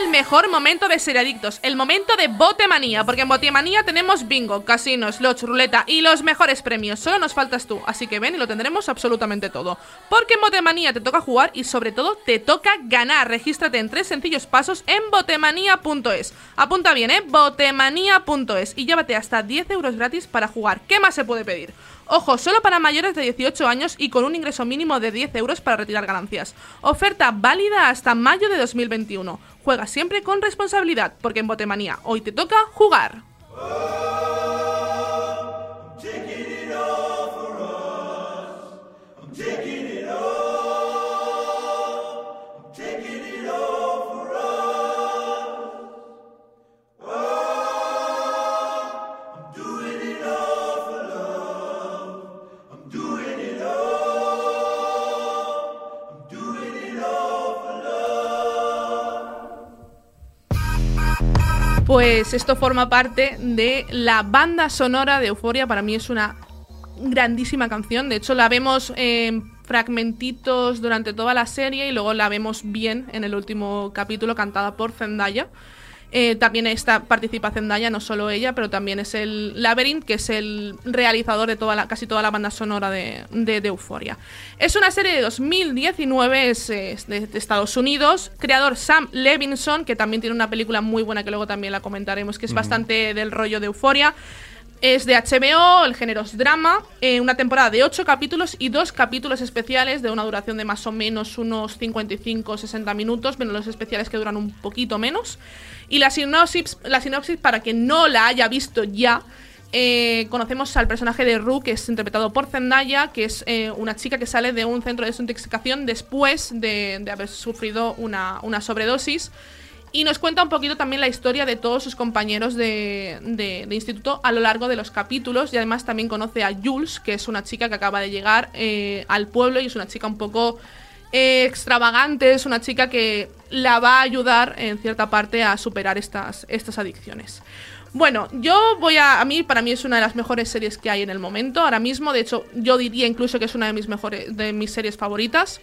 el mejor momento de Seriadictos, el momento de Botemanía, porque en Botemanía tenemos bingo, casinos, slots, ruleta y los mejores premios. Solo nos faltas tú, así que ven y lo tendremos absolutamente todo. Porque en Botemanía te toca jugar y sobre todo te toca ganar. Regístrate en tres sencillos pasos en botemanía.es. Apunta bien, ¿eh? Botemanía.es y llévate hasta 10 euros gratis para jugar. ¿Qué más se puede pedir? Ojo, solo para mayores de 18 años y con un ingreso mínimo de 10 euros para retirar ganancias. Oferta válida hasta mayo de 2021. Juega siempre con responsabilidad, porque en Botemanía hoy te toca jugar. Pues esto forma parte de la banda sonora de Euforia. Para mí es una grandísima canción. De hecho, la vemos en fragmentitos durante toda la serie y luego la vemos bien en el último capítulo cantada por Zendaya. Eh, también está, participa Zendaya, no solo ella, pero también es el Labyrinth, que es el realizador de toda la, casi toda la banda sonora de, de, de Euphoria. Es una serie de 2019, es, es de, de Estados Unidos. Creador Sam Levinson, que también tiene una película muy buena que luego también la comentaremos, que es bastante del rollo de Euphoria. Es de HBO, el género es drama, eh, una temporada de 8 capítulos y dos capítulos especiales de una duración de más o menos unos 55-60 minutos, menos los especiales que duran un poquito menos. Y la sinopsis, la sinopsis para quien no la haya visto ya, eh, conocemos al personaje de Rue, que es interpretado por Zendaya, que es eh, una chica que sale de un centro de desintoxicación después de, de haber sufrido una, una sobredosis. Y nos cuenta un poquito también la historia de todos sus compañeros de, instituto a lo largo de los capítulos. Y además también conoce a Jules, que es una chica que acaba de llegar eh, al pueblo y es una chica un poco eh, extravagante, es una chica que la va a ayudar en cierta parte a superar estas, estas adicciones. Bueno, yo voy a. A mí, para mí, es una de las mejores series que hay en el momento. Ahora mismo, de hecho, yo diría incluso que es una de mis mejores. de mis series favoritas.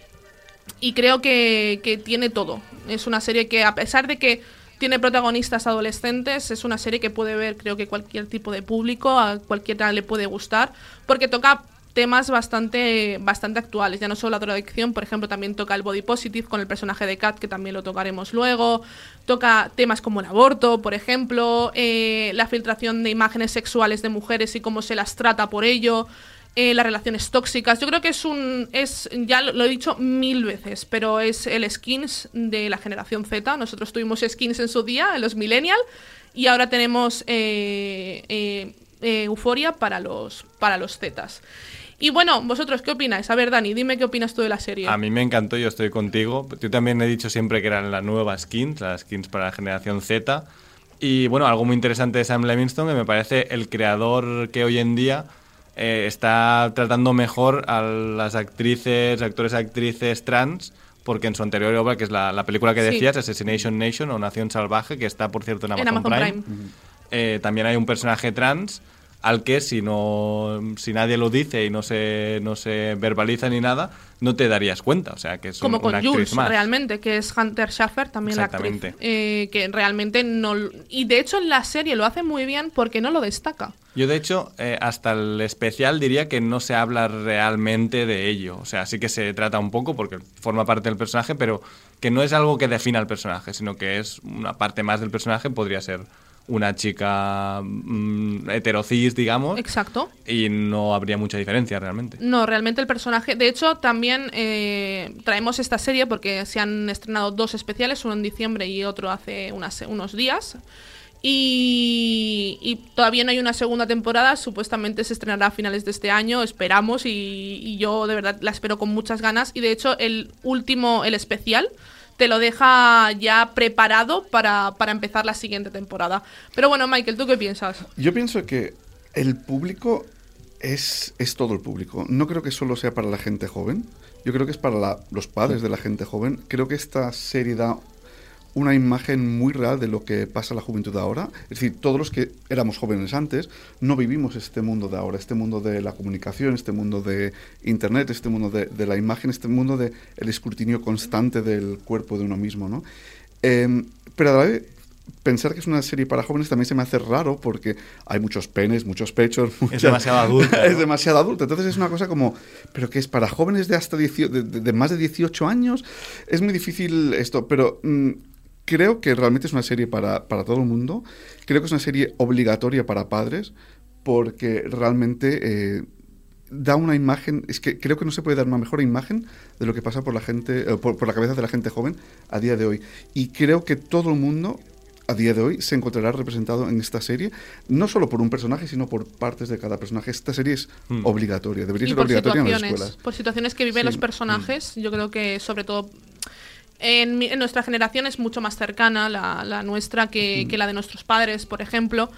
Y creo que, que tiene todo. Es una serie que, a pesar de que tiene protagonistas adolescentes, es una serie que puede ver, creo que cualquier tipo de público, a cualquiera le puede gustar, porque toca temas bastante, bastante actuales. Ya no solo la drogadicción, por ejemplo, también toca el body positive con el personaje de Kat, que también lo tocaremos luego. Toca temas como el aborto, por ejemplo, eh, la filtración de imágenes sexuales de mujeres y cómo se las trata por ello. Eh, las relaciones tóxicas. Yo creo que es un. es Ya lo, he dicho mil veces, pero es el skins de la generación Z. Nosotros tuvimos skins en su día, en los Millennial, y ahora tenemos eh, eh, eh, Euforia para los, para los Zetas. Y bueno, vosotros, ¿qué opináis? A ver, Dani, dime qué opinas tú de la serie. A mí me encantó, yo estoy contigo. Yo también he dicho siempre que eran las nuevas skins, las skins para la generación Z. Y bueno, algo muy interesante de Sam Levinson, que me parece el creador que hoy en día eh, está tratando mejor a las actrices, actores, actrices trans, porque en su anterior obra, que es la, la película que Sí. decías, Assassination Nation o Nación Salvaje, que está por cierto en Amazon, en Amazon Prime, Prime. eh, también hay un personaje trans al que si no si nadie lo dice y no se no se verbaliza ni nada no te darías cuenta o sea que es Como un- con una Jules, más realmente, que es Hunter Schaffer, también la actriz. Eh, que realmente no. Y de hecho en la serie lo hace muy bien porque no lo destaca. yo de hecho eh, hasta el especial diría que no se habla realmente de ello o sea sí que se trata un poco porque forma parte del personaje pero que no es algo que defina al personaje sino que es una parte más del personaje podría ser una chica mm, heterocis digamos Exacto. y no habría mucha diferencia realmente No, realmente el personaje. De hecho, también eh, traemos esta serie porque se han estrenado dos especiales, uno en diciembre y otro hace unas, unos días. Y, y todavía no hay una segunda temporada, supuestamente se estrenará a finales de este año, esperamos, y, y yo de verdad la espero con muchas ganas. Y de hecho, el último, el especial, te lo deja ya preparado para, para empezar la siguiente temporada. Pero bueno, Michael, ¿tú qué piensas? Yo pienso que el público es, es todo el público. No creo que solo sea para la gente joven. Yo creo que es para la- los padres de la gente joven. Creo que esta serie da una imagen muy real de lo que pasa en la juventud ahora. Es decir, todos los que éramos jóvenes antes no vivimos este mundo de ahora, este mundo de la comunicación, este mundo de Internet, este mundo de, de la imagen, este mundo del el escrutinio constante del cuerpo de uno mismo. ¿no? Em, pero a la vez, pensar que es una serie para jóvenes también se me hace raro porque hay muchos penes, muchos pechos. muchas- demasiado adulta, es ¿no? demasiado adulta. Entonces es una cosa como, pero que es para jóvenes de hasta 18 de, de- de más de 18 años. Es muy difícil esto, pero mm, creo que realmente es una serie para, para todo el mundo. Creo que es una serie obligatoria para padres porque realmente... eh, da una imagen, es que creo que no se puede dar una mejor imagen de lo que pasa por la gente, eh, por, por la cabeza de la gente joven a día de hoy. Y creo que todo el mundo a día de hoy se encontrará representado en esta serie, no solo por un personaje, sino por partes de cada personaje. Esta serie es Hmm. obligatoria, debería y ser obligatoria en las escuelas. por situaciones que viven Sí. los personajes. Yo creo que sobre todo en, mi- en nuestra generación es mucho más cercana la, la nuestra que, que la de nuestros padres, por ejemplo.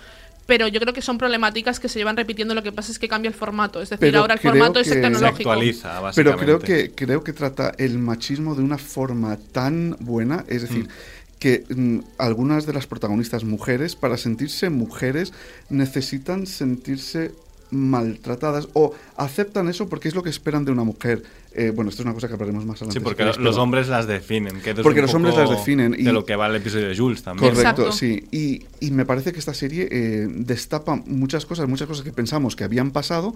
Pero yo creo que son problemáticas que se llevan repitiendo. Lo que pasa es que cambia el formato. Es decir, Pero ahora el formato es que- el tecnológico. actualiza Pero creo que, creo que trata el machismo de una forma tan buena, es decir, que mm, algunas de las protagonistas mujeres, para sentirse mujeres, necesitan sentirse maltratadas o aceptan eso porque es lo que esperan de una mujer. Eh, bueno, esto es una cosa que hablaremos más adelante. Sí, si porque queréis, los hombres las definen. Que Porque un los hombres las definen y- De lo que va el episodio de Jules también. Correcto, Exacto. sí. Y, y me parece que esta serie eh, destapa muchas cosas, muchas cosas que pensamos que habían pasado,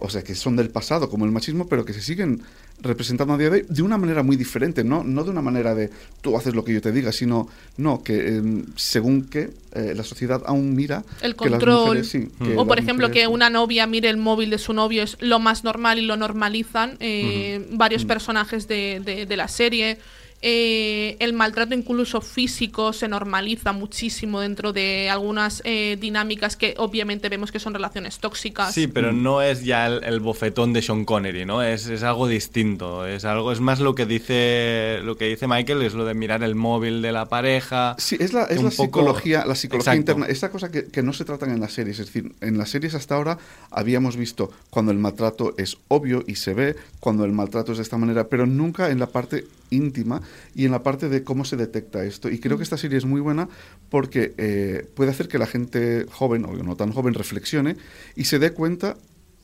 o sea, que son del pasado, como el machismo, pero que se siguen representando a día de hoy de una manera muy diferente, no, no de una manera de tú haces lo que yo te diga, sino no, que eh, según que eh, la sociedad aún mira El que las control. mujeres, sí, que o por ejemplo mujeres- que una novia mire el móvil de su novio es lo más normal y lo normalizan eh, varios personajes de, de- de la serie. Eh, el maltrato incluso físico se normaliza muchísimo dentro de algunas eh, dinámicas que obviamente vemos que son relaciones tóxicas. Sí, pero no es ya el, el bofetón de Sean Connery, ¿no? Es, es algo distinto. Es algo, es más lo que dice lo que dice Michael, es lo de mirar el móvil de la pareja. Sí, es la, es la poco- psicología, la psicología Exacto. interna. Esta cosa que, que no se tratan en las series. Es decir, en las series hasta ahora habíamos visto cuando el maltrato es obvio y se ve, cuando el maltrato es de esta manera, pero nunca en la parte íntima y en la parte de cómo se detecta esto. Y creo que esta serie es muy buena porque eh, puede hacer que la gente joven o no tan joven reflexione y se dé cuenta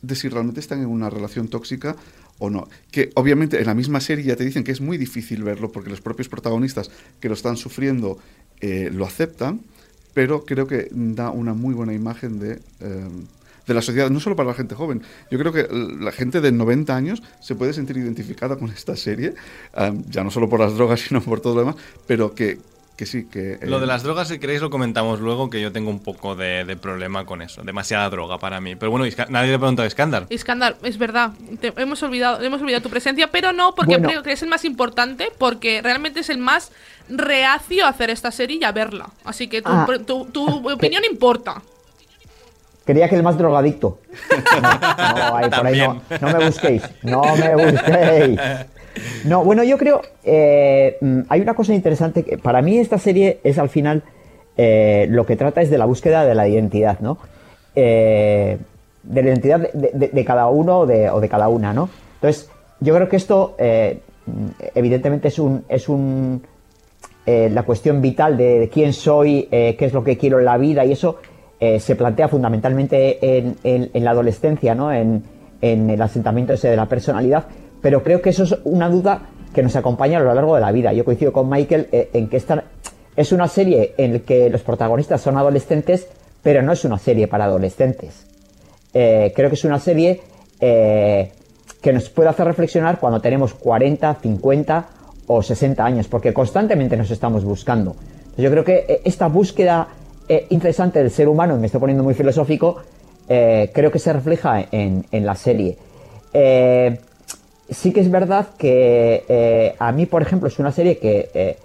de si realmente están en una relación tóxica o no. Que obviamente en la misma serie ya te dicen que es muy difícil verlo porque los propios protagonistas que lo están sufriendo eh, lo aceptan, pero creo que da una muy buena imagen de... eh, de la sociedad, no solo para la gente joven. Yo creo que la gente de 90 años se puede sentir identificada con esta serie, um, ya no solo por las drogas, sino por todo lo demás, pero que, que sí, que... eh, Lo de las drogas, si queréis, lo comentamos luego, que yo tengo un poco de, de problema con eso. Demasiada droga para mí. Pero bueno, Isca- nadie le preguntó a Iskandar. Iskandar, es verdad, te- hemos, olvidado, hemos olvidado tu presencia, pero no porque Bueno. creo que es el más importante, porque realmente es el más reacio a hacer esta serie y a verla. Así que tu, Ah. tu- tu opinión importa. Quería que el más drogadicto. No, no, ahí, por ahí no, no me busquéis. No me busquéis. No, bueno, yo creo. eh, mm, hay una cosa interesante que para mí esta serie es al final eh, lo que trata es de la búsqueda de la identidad, ¿no? Eh, de la identidad de, de- de cada uno o de, o de cada una, ¿no? Entonces, yo creo que esto, eh, evidentemente, es un. Es un la cuestión vital de, quién soy, qué es lo que quiero en la vida y eso eh, se plantea fundamentalmente en, en- la adolescencia, ¿no? En, el asentamiento ese de la personalidad, pero creo que eso es una duda que nos acompaña a lo largo de la vida. Yo coincido con Michael eh, en que esta es una serie en la que los protagonistas son adolescentes, pero no es una serie para adolescentes. Eh, creo que es una serie que nos puede hacer reflexionar cuando tenemos 40, 50 o 60 años, porque constantemente nos estamos buscando. Yo creo que esta búsqueda eh, incesante del ser humano, me estoy poniendo muy filosófico, eh, creo que se refleja en, la serie. Eh, sí que es verdad que a mí, por ejemplo, es una serie que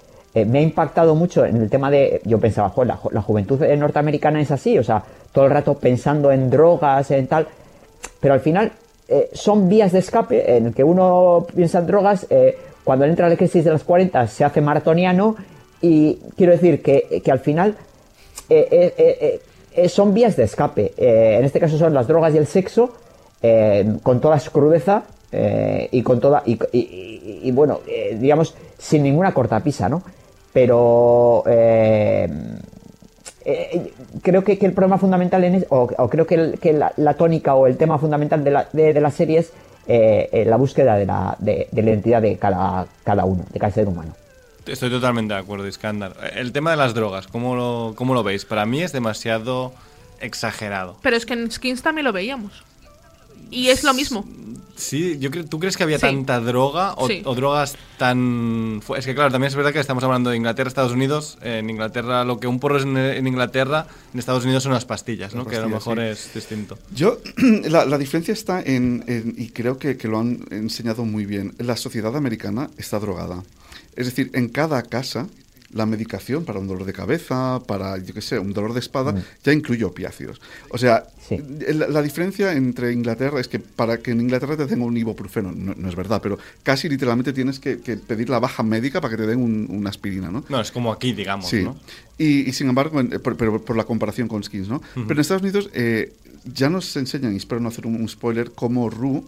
me ha impactado mucho en el tema de. Yo pensaba, "Joder, la, ju- la juventud norteamericana es así, o sea, todo el rato pensando en drogas, en tal. Pero al final son vías de escape en el que uno piensa en drogas. cuando entra la crisis de los 40 se hace maratoniano y quiero decir que al final eh, eh, eh, son vías de escape. En este caso son las drogas y el sexo, con toda su crudeza y con toda. Y, bueno, digamos, sin ninguna cortapisa, ¿no? Pero. creo que, el problema fundamental en es- o, creo que, la, tónica o el tema fundamental de la, de, la serie es la búsqueda de la, de la identidad de cada, cada uno, de cada ser humano. Estoy totalmente de acuerdo, Iskandar. El tema de las drogas, ¿cómo lo, cómo lo veis? Para mí es demasiado exagerado. Pero es que en Skins también lo veíamos. Y es lo mismo. Sí, yo creo, ¿tú crees que había Sí. tanta droga o, Sí. o drogas tan... Es que claro, también es verdad que estamos hablando de Inglaterra, Estados Unidos. En Inglaterra, lo que un porro es en, en Inglaterra, en Estados Unidos son las pastillas, ¿no? Las que a lo mejor sí. es distinto. Yo, la, la diferencia está en, en- y creo que, que lo han enseñado muy bien, la sociedad americana está drogada. Es decir, en cada casa, la medicación para un dolor de cabeza, para, yo qué sé, un dolor de espada, ya incluye opiáceos. O sea, Sí. la, la diferencia entre Inglaterra es que para que en Inglaterra te den un ibuprofeno, no, no es verdad, pero casi literalmente tienes que, que pedir la baja médica para que te den un- una aspirina, ¿no? No, es como aquí, digamos, Sí. ¿no? Y, y sin embargo, en- por, pero por la comparación con Skins, ¿no? Pero en Estados Unidos eh, ya nos enseñan, y espero no hacer un, un spoiler, cómo Rue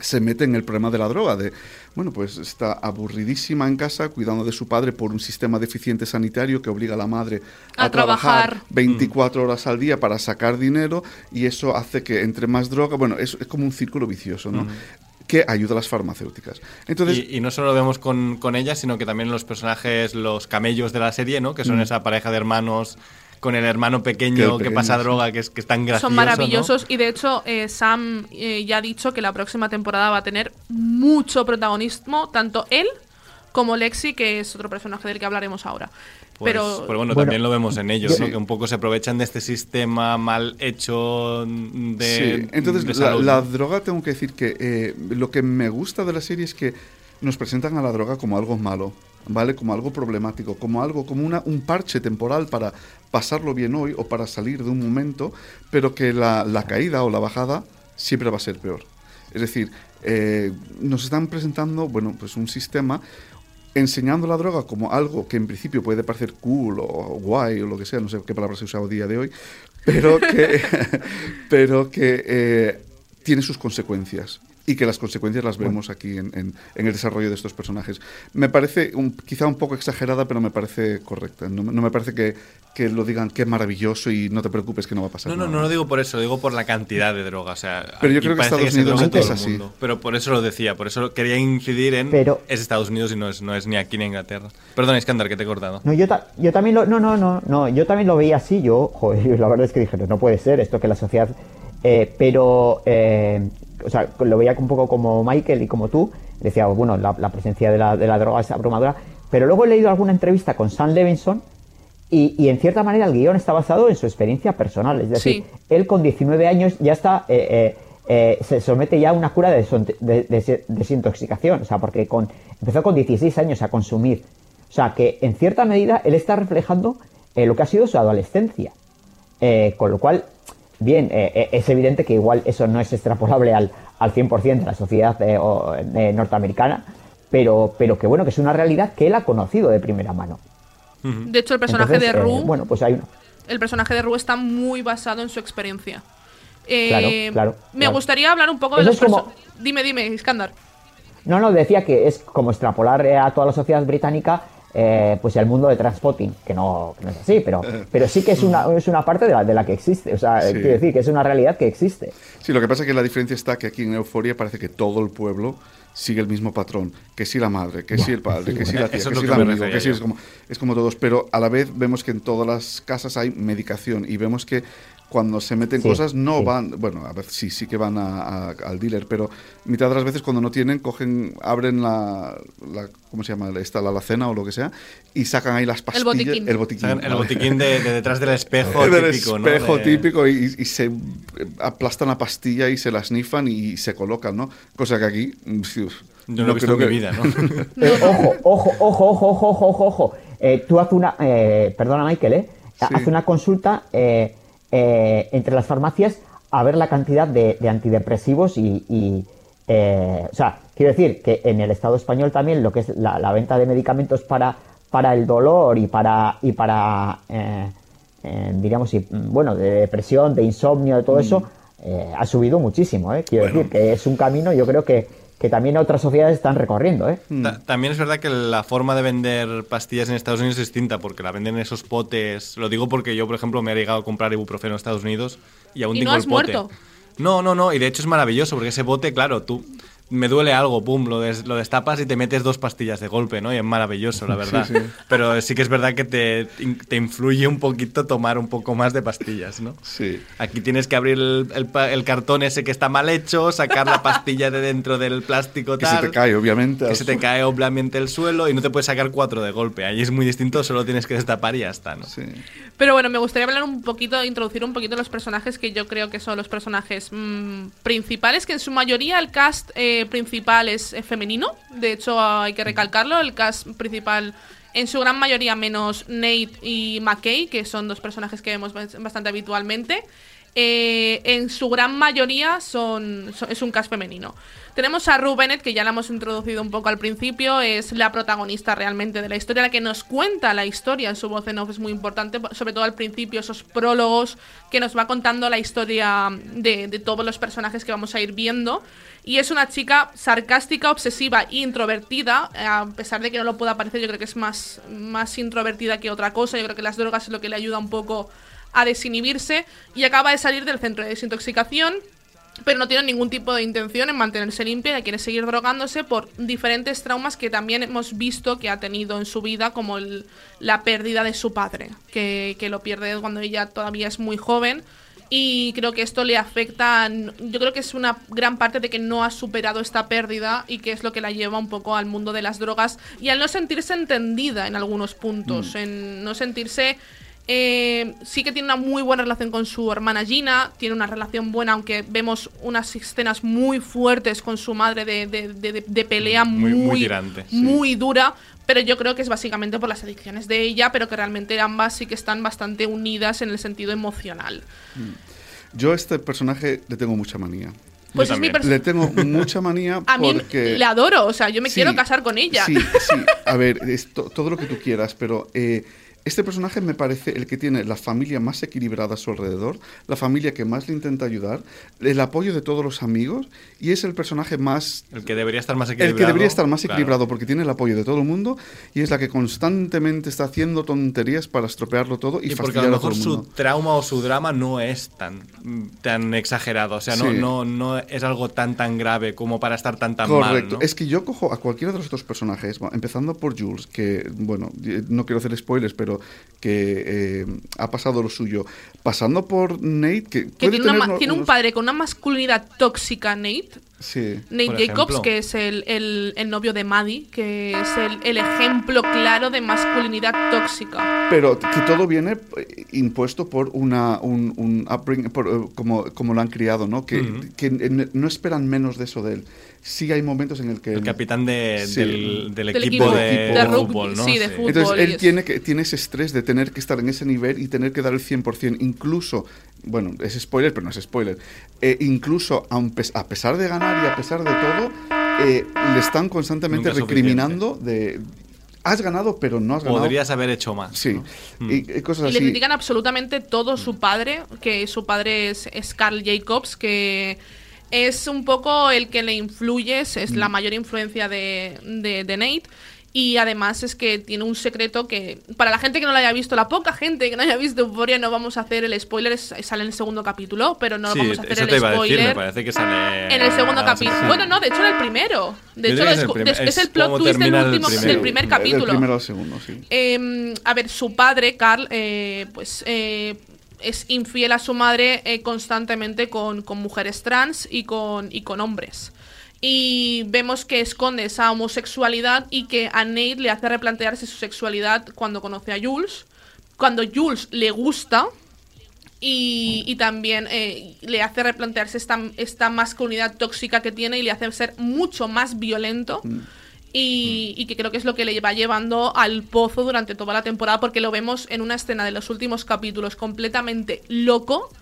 se mete en el problema de la droga, de, bueno, pues está aburridísima en casa cuidando de su padre por un sistema deficiente sanitario que obliga a la madre a, A trabajar. 24 horas al día para sacar dinero y eso hace que entre más droga, bueno, es, es como un círculo vicioso, ¿no? Que ayuda a las farmacéuticas. Entonces, y, y no solo lo vemos con, con ella, sino que también los personajes, los camellos de la serie, ¿no? Que son esa pareja de hermanos con el hermano Que pequeño que, pequeño, pasa droga, que es, que es tan gracioso. Son ¿no? maravillosos y de hecho eh, Sam eh, ya ha dicho que la próxima temporada va a tener mucho protagonismo, tanto él como Lexi, que es otro personaje del que hablaremos ahora. Pues, Pero pues bueno, Bueno, también lo vemos en ellos, yo- ¿no? Que un poco se aprovechan de este sistema mal hecho de. Sí, entonces de la, salud, la ¿no? droga tengo que decir que eh, lo que me gusta de la serie es que nos presentan a la droga como algo malo, ¿vale? Como algo problemático, como algo, como una, un parche temporal para pasarlo bien hoy o para salir de un momento, pero que la, la caída o la bajada siempre va a ser peor. Es decir, eh, nos están presentando, bueno, pues un sistema enseñando la droga como algo que en principio puede parecer cool o guay o lo que sea, no sé qué palabra se usa a día de hoy, pero que, pero que eh, tiene sus consecuencias. Y que las consecuencias las vemos aquí en, en- en el desarrollo de estos personajes. Me parece un- quizá un poco exagerada, pero me parece correcta. No, me- no me parece que, que lo digan qué maravilloso y no te preocupes que no va a pasar No, no, nada. no lo digo por eso, lo digo por la cantidad de droga. O sea, Pero yo creo que Estados Unidos es así. mundo. Pero por eso lo decía, por eso quería incidir en Pero- es Estados Unidos y no es, no es ni aquí ni Inglaterra. Perdón, Iskandar, que te he cortado. No, yo, ta- yo también lo, no, no, no, no, yo también lo veía así. Yo, joder, la verdad es que dije, no, no puede ser esto que la sociedad. Eh, pero, eh, o sea, lo veía un poco como Michael y como tú. Decía, bueno, la, la presencia de la, de la droga es abrumadora. Pero luego he leído alguna entrevista con Sam Levinson y, y en cierta manera el guion está basado en su experiencia personal. Es decir, Sí. él con 19 años ya está. eh, se somete ya a una cura de, de- de- desintoxicación, o sea, porque con, empezó con 16 años a consumir. O sea, que en cierta medida él está reflejando eh, lo que ha sido su adolescencia. Eh, con lo cual, bien, eh, eh, es evidente que igual eso no es extrapolable al, al 100% de la sociedad eh, o- eh, norteamericana, pero, pero que bueno, que es una realidad que él ha conocido de primera mano. De hecho, el personaje Entonces, de eh, Rue, bueno, pues hay una... el personaje de Rue está muy basado en su experiencia. Eh, Claro, claro, Me claro. gustaría hablar un poco de Eso los como- Dime, dime, Iskandar. No, no, decía que es como extrapolar a toda la sociedad británica eh, pues el mundo de Transpotting, que no, que no es así, pero, pero sí que es una, es una parte de la, de la que existe. O sea, Sí. quiero decir que es una realidad que existe. Sí, lo que pasa es que la diferencia está que aquí en Euforia parece que todo el pueblo sigue el mismo patrón. Que si la madre, que si el padre, que si la tía, Eso que es si lo el que amigo, que si yo. es como, es como todos. Pero a la vez vemos que en todas las casas hay medicación y vemos que cuando se meten cosas no van, bueno, a ver, sí, sí que van a, al dealer, pero mitad de las veces cuando no tienen, cogen, abren la, la ¿cómo se llama? Esta, la alacena o lo que sea, y sacan ahí las pastillas. El botiquín. El botiquín, el botiquín de, detrás del espejo típico, del espejo típico y, se eh, aplastan la pastilla y se la snifan y se colocan, ¿no? Cosa que aquí... Mm, Yo no lo que... vida, ¿no? eh, ojo, ojo, ojo, ojo, ojo, ojo, ojo. Eh, tú haces una... Eh, perdona, Michael, ¿eh? Sí. Haz una consulta eh, entre las farmacias a ver la cantidad de, de antidepresivos y, y, eh, o sea, quiero decir que en el Estado español también lo que es la, la venta de medicamentos para, para el dolor y para, y para eh, eh, diríamos, y, mm, bueno, de depresión, de insomnio, de todo eso, eh, ha subido muchísimo, ¿eh? Quiero Bueno. decir que es un camino, yo creo que, que también otras sociedades están recorriendo, ¿eh? Ta- También es verdad que la forma de vender pastillas en Estados Unidos es distinta, porque la venden en esos potes. Lo digo porque yo, por ejemplo, me he llegado a comprar ibuprofeno en Estados Unidos y aún ¿Y tengo no el has pote. muerto? No, no, no, y de hecho es maravilloso, porque ese bote, claro, tú me duele algo, pum, lo, des- lo destapas y te metes dos pastillas de golpe, ¿no? Y es maravilloso, la verdad. Pero sí que es verdad que te, te influye un poquito tomar un poco más de pastillas, ¿no? Sí. Aquí tienes que abrir el, el pa- el cartón ese que está mal hecho, sacar la pastilla de dentro del plástico Que se tal. te cae, obviamente. Que se te cae obviamente el suelo y no te puedes sacar cuatro de golpe. Ahí es muy distinto, solo tienes que destapar y ya está, ¿no? Sí. Pero bueno, me gustaría hablar un poquito, introducir un poquito los personajes que yo creo que son los personajes mm, principales, que en su mayoría el cast eh, principal es eh, femenino. De hecho, hay que recalcarlo, el cast principal en su gran mayoría menos Nate y McKay, que son dos personajes que vemos bas- bastante habitualmente. Eh, en su gran mayoría son, es un cast femenino. Tenemos a Rue Bennett, que ya la hemos introducido un poco al principio, es la protagonista realmente de la historia, la que nos cuenta la historia, su voz en off es muy importante, sobre todo al principio, esos prólogos que nos va contando la historia de, de todos los personajes que vamos a ir viendo. Y es una chica sarcástica, obsesiva e introvertida, a pesar de que no lo pueda parecer, yo creo que es más, más introvertida que otra cosa, yo creo que las drogas es lo que le ayuda un poco a desinhibirse y acaba de salir del centro de desintoxicación pero no tiene ningún tipo de intención en mantenerse limpia y quiere seguir drogándose por diferentes traumas que también hemos visto que ha tenido en su vida, como el- la pérdida de su padre, que, que lo pierde cuando ella todavía es muy joven. Y creo que esto le afecta, yo creo que es una gran parte de que no ha superado esta pérdida y que es lo que la lleva un poco al mundo de las drogas y al no sentirse entendida en algunos puntos, en no sentirse eh, sí que tiene una muy buena relación con su hermana Gina, tiene una relación buena, aunque vemos unas escenas muy fuertes con su madre de, de- de- de- de pelea Muy- muy, muy tirante, sí. muy dura, pero yo creo que es básicamente por las adicciones de ella, pero que realmente ambas sí que están bastante unidas en el sentido emocional. Yo a este personaje le tengo mucha manía. Pues Yo es mi. Le tengo mucha manía A mí porque... le adoro, o sea, yo me Sí, quiero casar con ella. Sí, sí. A ver, es to- todo lo que tú quieras, pero eh, Este personaje me parece el que tiene la familia más equilibrada a su alrededor, la familia que más le intenta ayudar, el apoyo de todos los amigos y es el personaje más... El que debería estar más El equilibrado. que debería estar más claro. equilibrado porque tiene el apoyo de todo el mundo y es la que constantemente está haciendo tonterías para estropearlo todo y, Y porque a lo a todo mejor el su trauma o su drama no es tan, tan exagerado. O sea, no, Sí. no, no es algo tan tan grave como para estar tan tan Correcto. mal. ¿no? Es que yo cojo a cualquiera de los otros personajes, empezando por Jules, que, bueno, eh, no quiero hacer spoilers, pero que eh, ha pasado lo suyo. Pasando por Nate, que, tiene, una un padre con una masculinidad tóxica, Nate. Sí. Nate Por Jacobs, ejemplo. que es el, el- el novio de Maddie, que es el, el ejemplo claro de masculinidad tóxica. Pero que todo viene eh, impuesto por una un, un upbringing, por, eh, como, como lo han criado, ¿no? Que, que no esperan menos de eso de él. Sí hay momentos en el que... El capitán de- Sí. del, del Del equipo, equipo de, de de rugby, fútbol, ¿no? sí, de fútbol. Entonces él tiene, que, tiene ese estrés de tener que estar en ese nivel y tener que dar el 100%, incluso, bueno, es spoiler, pero no es spoiler, eh, incluso a pesar de ganar y a pesar de todo, eh, le están constantemente recriminando de, has ganado, pero no has ganado. Podrías haber hecho más. Sí, ¿no? y, y cosas Y le así. critican absolutamente todo su padre, que su padre es, es Carl Jacobs, que es un poco el que le influye, es, es la Mm. mayor influencia de, de, de Nate. Y además es que tiene un secreto que, para la gente que no lo haya visto, la poca gente que no haya visto Euphoria, no vamos a hacer el spoiler, es- sale en el segundo capítulo, pero no Sí, vamos a hacer eso el te iba a spoiler. decir, me parece que sale En el segundo Ah, capítulo. sí. Bueno, no, de hecho en el primero. De Yo hecho, es el primer- es, es el plot twist del, último, primero. del primer Del capítulo. primero al segundo, sí. Eh, a ver, su padre, Carl, eh, pues eh, es infiel a su madre eh, constantemente con, con mujeres trans y con, y con hombres. Y vemos que esconde esa homosexualidad y que a Nate le hace replantearse su sexualidad cuando conoce a Jules. Cuando Jules le gusta, y, y también eh, le hace replantearse esta, esta masculinidad tóxica que tiene y le hace ser mucho más violento. Y, y que creo que es lo que le va llevando al pozo durante toda la temporada, porque lo vemos en una escena de los últimos capítulos completamente loco,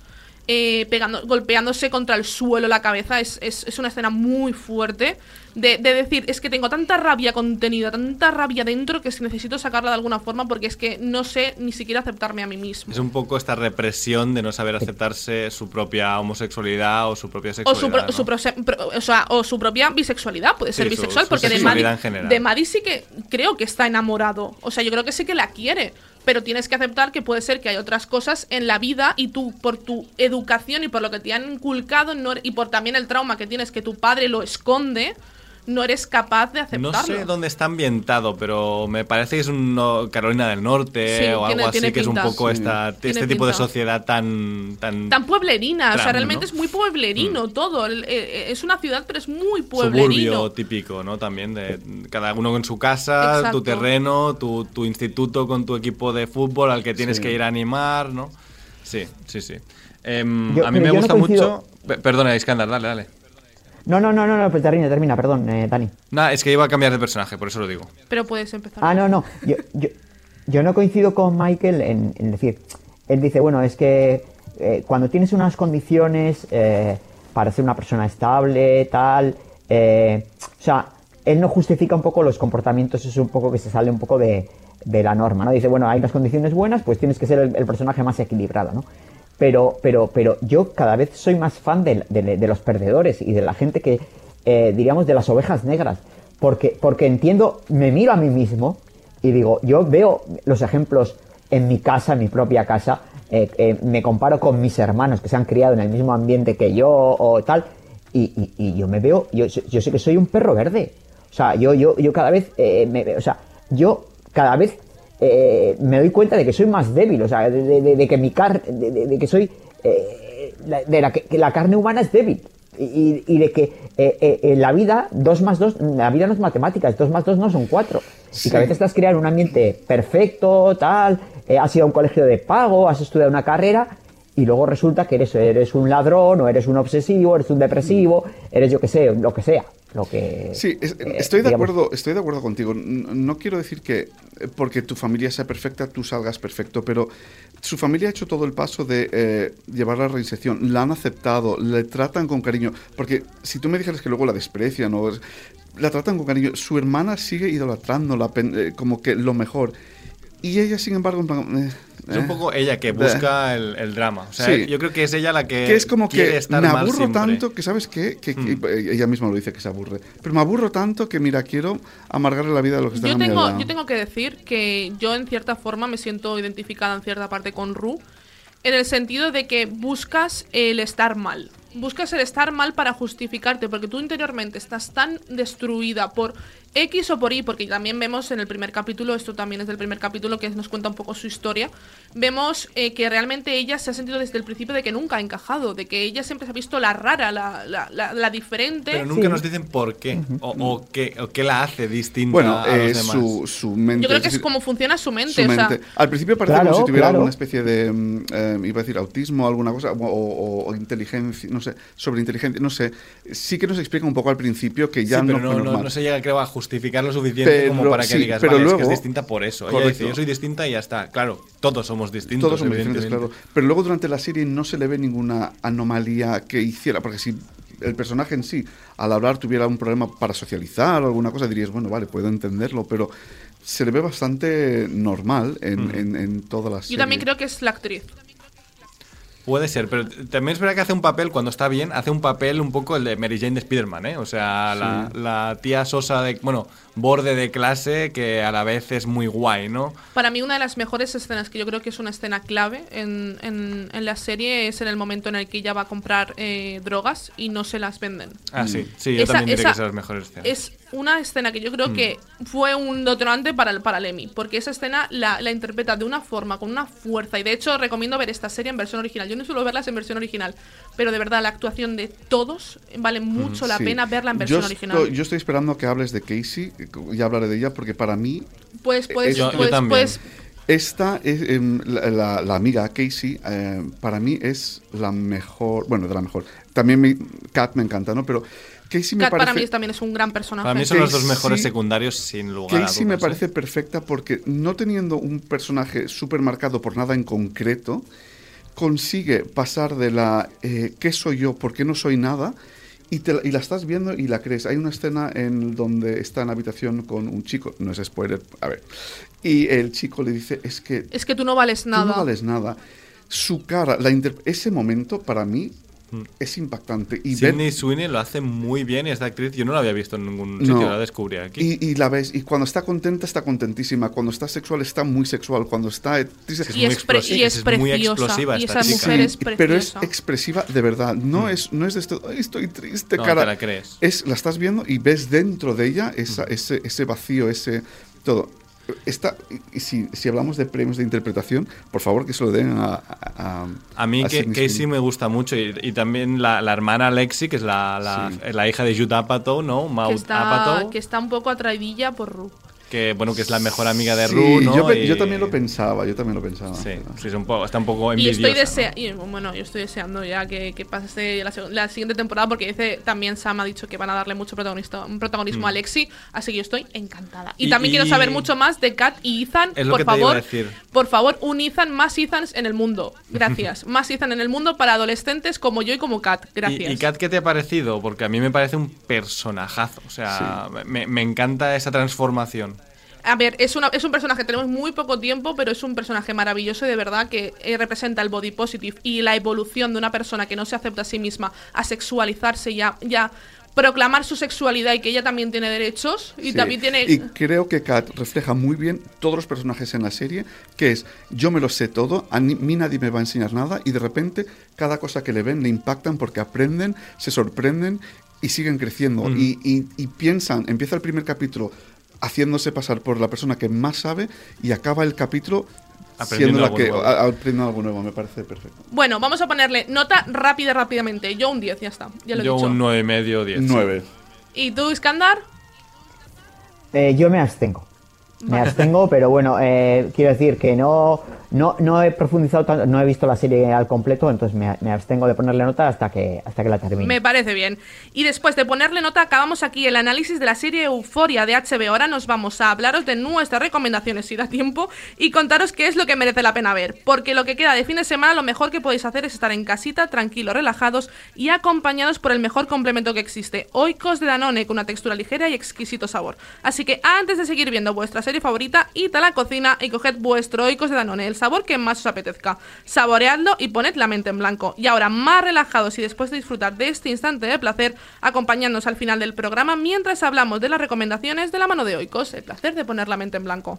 eh, pegando, golpeándose contra el suelo la cabeza. Es, es- es una escena muy fuerte de, de decir, es que tengo tanta rabia contenida, tanta rabia dentro, que es que necesito sacarla de alguna forma porque es que no sé ni siquiera aceptarme a mí mismo. Es un poco esta represión de no saber aceptarse su propia homosexualidad o su propia O sexualidad. su, pro- ¿no? su prose- pro- o, sea, o su propia bisexualidad, puede ser Sí, bisexual, su porque de sexualidad Maddie, en general. de Maddie sí que creo que está enamorado. O sea, yo creo que sí que la quiere, pero tienes que aceptar que puede ser que hay otras cosas en la vida y tú, por tu educación y por lo que te han inculcado y por también el trauma que tienes que tu padre lo esconde, no eres capaz de No aceptarlo. sé dónde está ambientado, pero me parece que es un no- Carolina del Norte Sí, o algo tiene- así, tiene que es un poco Sí. esta, este tipo de sociedad tan... Tan, Tan pueblerina, o sea, realmente ¿no? es muy pueblerino todo. El- eh, es una ciudad, pero es muy suburbio pueblerino. típico, ¿no? También de cada uno con su casa, Exacto. tu terreno, tu, tu instituto con tu equipo de fútbol al que tienes Sí. que ir a animar, ¿no? Sí, sí, sí. Em, Yo- a mí me no gusta coincido- mucho... Pe- Perdona, Iskandar, dale, dale. No, no, no, no, no, pues termina, termina, perdón, eh, Dani. Nada, es que iba a cambiar de personaje, por eso lo digo. Pero puedes empezar. Ah, no, no. Yo, yo, yo no coincido con Michael en, en decir, él dice, bueno, es que eh, cuando tienes unas condiciones eh, para ser una persona estable, tal, eh, o sea, él no justifica un poco los comportamientos, es un poco que se sale un poco de, de la norma, ¿no? Dice, bueno, hay unas condiciones buenas, pues tienes que ser el, el personaje más equilibrado, ¿no? Pero, pero, pero yo cada vez soy más fan de, los perdedores y de la gente que, eh, diríamos, de las ovejas negras. Porque, porque entiendo, me miro a mí mismo y digo, yo veo los ejemplos en mi casa, en mi propia casa, eh, eh, me comparo con mis hermanos que se han criado en el mismo ambiente que yo o tal, y, y- y yo me veo, yo, yo sé que soy un perro verde. O sea, yo, yo, yo cada vez, eh, me, o sea, yo cada vez eh, me doy cuenta de que soy más débil, o sea, de, de- de- de que mi car de, que soy, eh, la- de la que, que la carne humana es débil. Y, de que eh, eh, en la vida, 2 más 2, la vida no es matemáticas, 2 más 2 no son 4. Y que a veces estás creando un ambiente perfecto, tal, eh, has ido a un colegio de pago, has estudiado una carrera, y luego resulta que eres, eres un ladrón, o eres un obsesivo, eres un depresivo, eres yo que sé, lo que sea. Lo que, Sí, es- eh, estoy de digamos, acuerdo, estoy de acuerdo contigo. No quiero decir que porque tu familia sea perfecta tú salgas perfecto, pero su familia ha hecho todo el paso de eh, llevar la reinserción, la han aceptado, le tratan con cariño, porque si tú me dijeras que luego la desprecian o la tratan con cariño, su hermana sigue idolatrándola eh, como que lo mejor. Y ella, sin embargo, en plan, eh, Es un eh, poco ella que eh. busca el, el drama. O sea, Sí. yo creo que es ella la que. que es como quiere que estar me aburro tanto que, ¿sabes qué? Que, que- Mm. ella misma lo dice que se aburre. Pero me aburro tanto que, mira, quiero amargarle la vida a los que están Yo a mi tengo, lado. yo tengo que decir que yo en cierta forma me siento identificada en cierta parte con Ru, en el sentido de que buscas el estar mal. Buscas el estar mal para justificarte, porque tú interiormente estás tan destruida por X o por Y, porque también vemos en el primer capítulo, esto también es del primer capítulo que nos cuenta un poco su historia, vemos eh, que realmente ella se ha sentido desde el principio de que nunca ha encajado, de que ella siempre se ha visto la rara, la, la, la- la diferente. Pero nunca Sí. nos dicen por qué. o, o qué, o qué la hace distinta Bueno, a los eh, demás. su, su mente. Yo creo que es como funciona su mente, su o sea, mente. Al principio parece Claro, como si tuviera claro. alguna especie de, mm, eh, iba a decir, autismo o alguna cosa, o, o- o inteligencia, no sé, sobre inteligencia, no sé. Sí que nos explica un poco al principio que ya Sí, pero no, no, no, no se llega, creo, a justificar lo suficiente Pero- como para que sí, digas, pero vale, es que luego- es distinta por eso. Ella dice, yo soy distinta y ya está. Claro, todos somos distintos. Todos son diferentes, claro. Pero luego durante la serie no se le ve ninguna anomalía que hiciera, porque si el personaje en sí, al hablar, tuviera un problema para socializar o alguna cosa, dirías, bueno, vale, puedo entenderlo, pero se le ve bastante normal en, en, en toda la serie. yo también creo que es la actriz. Puede ser, pero también es verdad que hace un papel, cuando está bien, hace un papel un poco el de Mary Jane de Spider-Man, ¿eh? O sea, la, la tía sosa de, bueno, borde de clase que a la vez es muy guay, ¿no? Para mí una de las mejores escenas, que yo creo que es una escena clave en, en- en la serie, es en el momento en el que ella va a comprar eh, drogas y no se las venden. Ah, sí, sí, yo Esa- también diré esa que es de las mejores escenas. Es una escena que yo creo Mm. que fue un detonante para el, para el Emmy, porque esa escena la, la interpreta de una forma, con una fuerza, y de hecho recomiendo ver esta serie en versión original. Yo no suelo verlas en versión original, pero de verdad la actuación de todos vale mucho la Sí. pena verla en versión yo original. Estoy, yo estoy esperando que hables de Casey, ya hablaré de ella, porque para mí Pues, pues, Yo- yo pues, también. pues, Esta es em, la, la- la amiga Casey, eh, para mí es la mejor, bueno, de la mejor. También mi, Kat me encanta, ¿no? Pero Casey me Kat parece... para mí también es un gran personaje. Para mí son los dos mejores secundarios sin lugar a Casey me dudas, ¿eh? parece perfecta porque no teniendo un personaje súper marcado por nada en concreto, consigue pasar de la eh, ¿qué soy yo? ¿Por qué no soy nada? Y, te la- y la estás viendo y la crees. Hay una escena en donde está en la habitación con un chico, no es spoiler, a ver. Y el chico le dice, es que Es que tú no vales tú nada. no vales nada. Su cara, la ese momento para mí es impactante. Y Sidney Sweeney lo hace muy bien y esta actriz yo no la había visto en ningún No. sitio, la descubrí aquí. Y, y la ves, y cuando está contenta, está contentísima. Cuando está sexual, está muy sexual. Cuando está triste, Es y, muy es explosi- y es es muy explosiva y esa mujer es pero es expresiva de verdad. No, es, no es de esto, "Ay, estoy triste, No, cara. te la crees. Es, la estás viendo y ves dentro de ella esa, ese, ese vacío, ese todo. Y si, si hablamos de premios de interpretación, por favor que se lo den a. A, A mí a que, Casey me gusta mucho y, y también la, la hermana Lexi, que es la, la, Sí. la hija de Judd Apatow, ¿no? Maud que está, Apatow, que está un poco atraidilla por Ru. Que bueno, que es la mejor amiga de Sí, Ru, ¿no? yo, Y- también lo pensaba, yo también lo pensaba. Sí, sí, es un poco, está un poco Y envidiosa. estoy ¿no? deseando, bueno, yo estoy deseando ya que, que pase la, siguiente temporada porque dice también Sam ha dicho que van a darle mucho protagonista, protagonismo a Lexi, así que yo estoy encantada. Y, Mm. Y- también quiero y- saber mucho más de Kat y Ethan, Es lo por que te iba a favor. decir. Por favor, un Ethan, más Ethans en el mundo. Gracias. más Ethan en el mundo para adolescentes como yo y como Kat. Gracias. ¿Y, y Kat qué te ha parecido? Porque a mí me parece un personajazo. O sea, me, me encanta esa transformación. A ver, es, una, es un personaje, tenemos muy poco tiempo, pero es un personaje maravilloso y de verdad que eh, representa el body positive y la evolución de una persona que no se acepta a sí misma a sexualizarse y a, y a proclamar su sexualidad y que ella también tiene derechos y Sí, también tiene... Y creo que Kat refleja muy bien todos los personajes en la serie, que es yo me lo sé todo, a mí nadie me va a enseñar nada y de repente cada cosa que le ven le impactan porque aprenden, se sorprenden y siguen creciendo. Y, y- y piensan, empieza el primer capítulo haciéndose pasar por la persona que más sabe y acaba el capítulo Aprendiendo siendo la algo que nuevo. a- aprendiendo algo nuevo, me parece perfecto. Bueno, vamos a ponerle nota rápida, rápidamente. Yo un 10, ya está. Ya lo he Yo dicho. un 9 y medio, 10. Nueve. ¿Y tú, Iskandar? Eh, yo me abstengo. Me abstengo, pero bueno, eh, quiero decir que no, no, no he profundizado tanto, no he visto la serie al completo, entonces me, abstengo de ponerle nota hasta que, hasta que la termine. Me parece bien. Y después de ponerle nota, acabamos aquí el análisis de la serie Euforia de HBO. Ahora nos vamos a hablaros de nuestras recomendaciones, si da tiempo, y contaros qué es lo que merece la pena ver. Porque lo que queda de fin de semana, lo mejor que podéis hacer es estar en casita, tranquilos, relajados y acompañados por el mejor complemento que existe: Oikos de Danone, con una textura ligera y exquisito sabor. Así que antes de seguir viendo vuestras serie favorita, id a la cocina y coged vuestro oicos de Danone, sabor que más os apetezca. Saboreadlo y poned la mente en blanco. Y ahora, más relajados y después de disfrutar de este instante de placer, acompañándonos al final del programa mientras hablamos de las recomendaciones de la mano de oicos. El placer de poner la mente en blanco.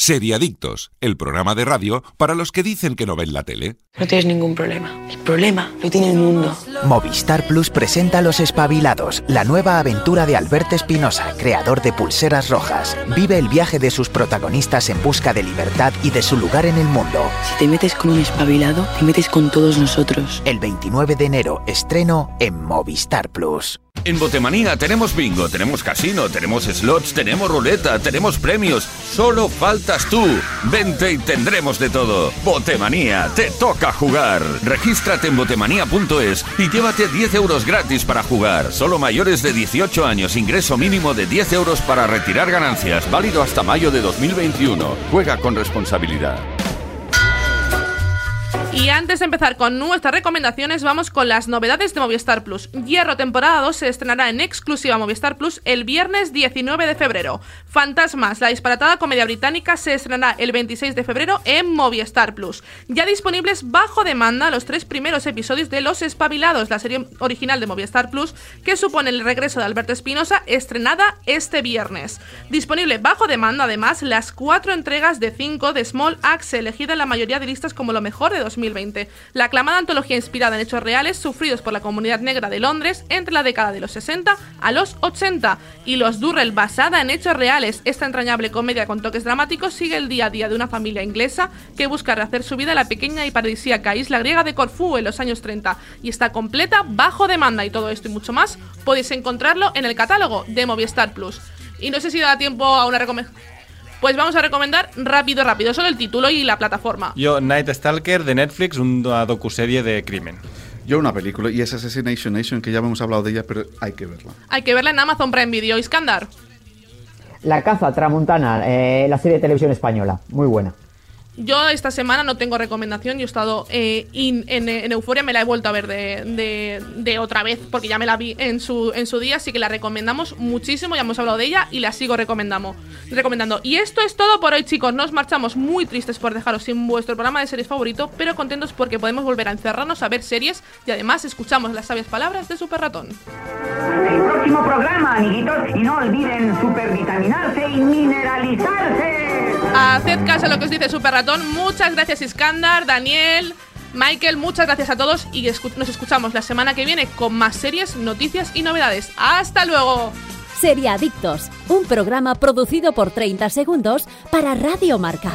Seriadictos, el programa de radio para los que dicen que no ven la tele. No tienes ningún problema. El problema lo tiene el mundo. Movistar Plus presenta Los Espabilados, la nueva aventura de Alberto Espinosa, creador de Pulseras Rojas. Vive el viaje de sus protagonistas en busca de libertad y de su lugar en el mundo. Si te metes con un espabilado, te metes con todos nosotros. El 29 de enero, estreno en Movistar Plus. En Botemanía tenemos bingo, tenemos casino, tenemos slots, tenemos ruleta, tenemos premios. Solo faltas tú. Vente y tendremos de todo. Botemanía, te toca jugar. Regístrate en botemanía.es y llévate 10 euros gratis para jugar. Solo mayores de 18 años, ingreso mínimo de 10 euros para retirar ganancias. Válido hasta mayo de 2021. Juega con responsabilidad. Y antes de empezar con nuestras recomendaciones, vamos con las novedades de Movistar Plus. Hierro temporada 2 se estrenará en exclusiva Movistar Plus el viernes 19 de febrero. Fantasmas, la disparatada comedia británica, se estrenará el 26 de febrero en Movistar Plus. Ya disponibles bajo demanda los tres primeros episodios de Los Espabilados, la serie original de Movistar Plus, que supone el regreso de Alberto Espinosa, estrenada este viernes. Disponible bajo demanda, además, las cuatro entregas de 5 de Small Axe, elegida en la mayoría de listas como lo mejor de 2020. La aclamada antología inspirada en hechos reales sufridos por la comunidad negra de Londres entre la década de los 60 a los 80 y Los Durrell basada en hechos reales. Esta entrañable comedia con toques dramáticos sigue el día a día de una familia inglesa que busca rehacer su vida en la pequeña y paradisíaca isla griega de Corfú en los años 30 y está completa bajo demanda y todo esto y mucho más podéis encontrarlo en el catálogo de Movistar Plus. Y no sé si da tiempo a una recomendación. Pues vamos a recomendar rápido, rápido, solo el título y la plataforma. Yo, Night Stalker de Netflix, una docuserie de crimen. Yo una película, y es Assassination Nation, que ya hemos hablado de ella, pero hay que verla. Hay que verla en Amazon Prime Video. Iskandar. La caza tramontana, eh, la serie de televisión española, muy buena. Yo esta semana no tengo recomendación, yo he estado eh, in- en, en Euforia, me la he vuelto a ver de, de- de otra vez, porque ya me la vi en su, en su día, así que la recomendamos muchísimo, ya hemos hablado de ella y la sigo recomendando. recomendando. Y esto es todo por hoy, chicos, nos marchamos muy tristes por dejaros sin vuestro programa de series favorito, pero contentos porque podemos volver a encerrarnos a ver series y además escuchamos las sabias palabras de Super Ratón. El próximo programa, amiguitos, y no olviden supervitaminarse y mineralizarse. Haced caso a lo que os dice Super Ratón. Muchas gracias, Iskandar, Daniel, Michael. Muchas gracias a todos y nos escuchamos la semana que viene con más series, noticias y novedades. ¡Hasta luego! Seriadictos, un programa producido por 30 segundos para Radio Marca.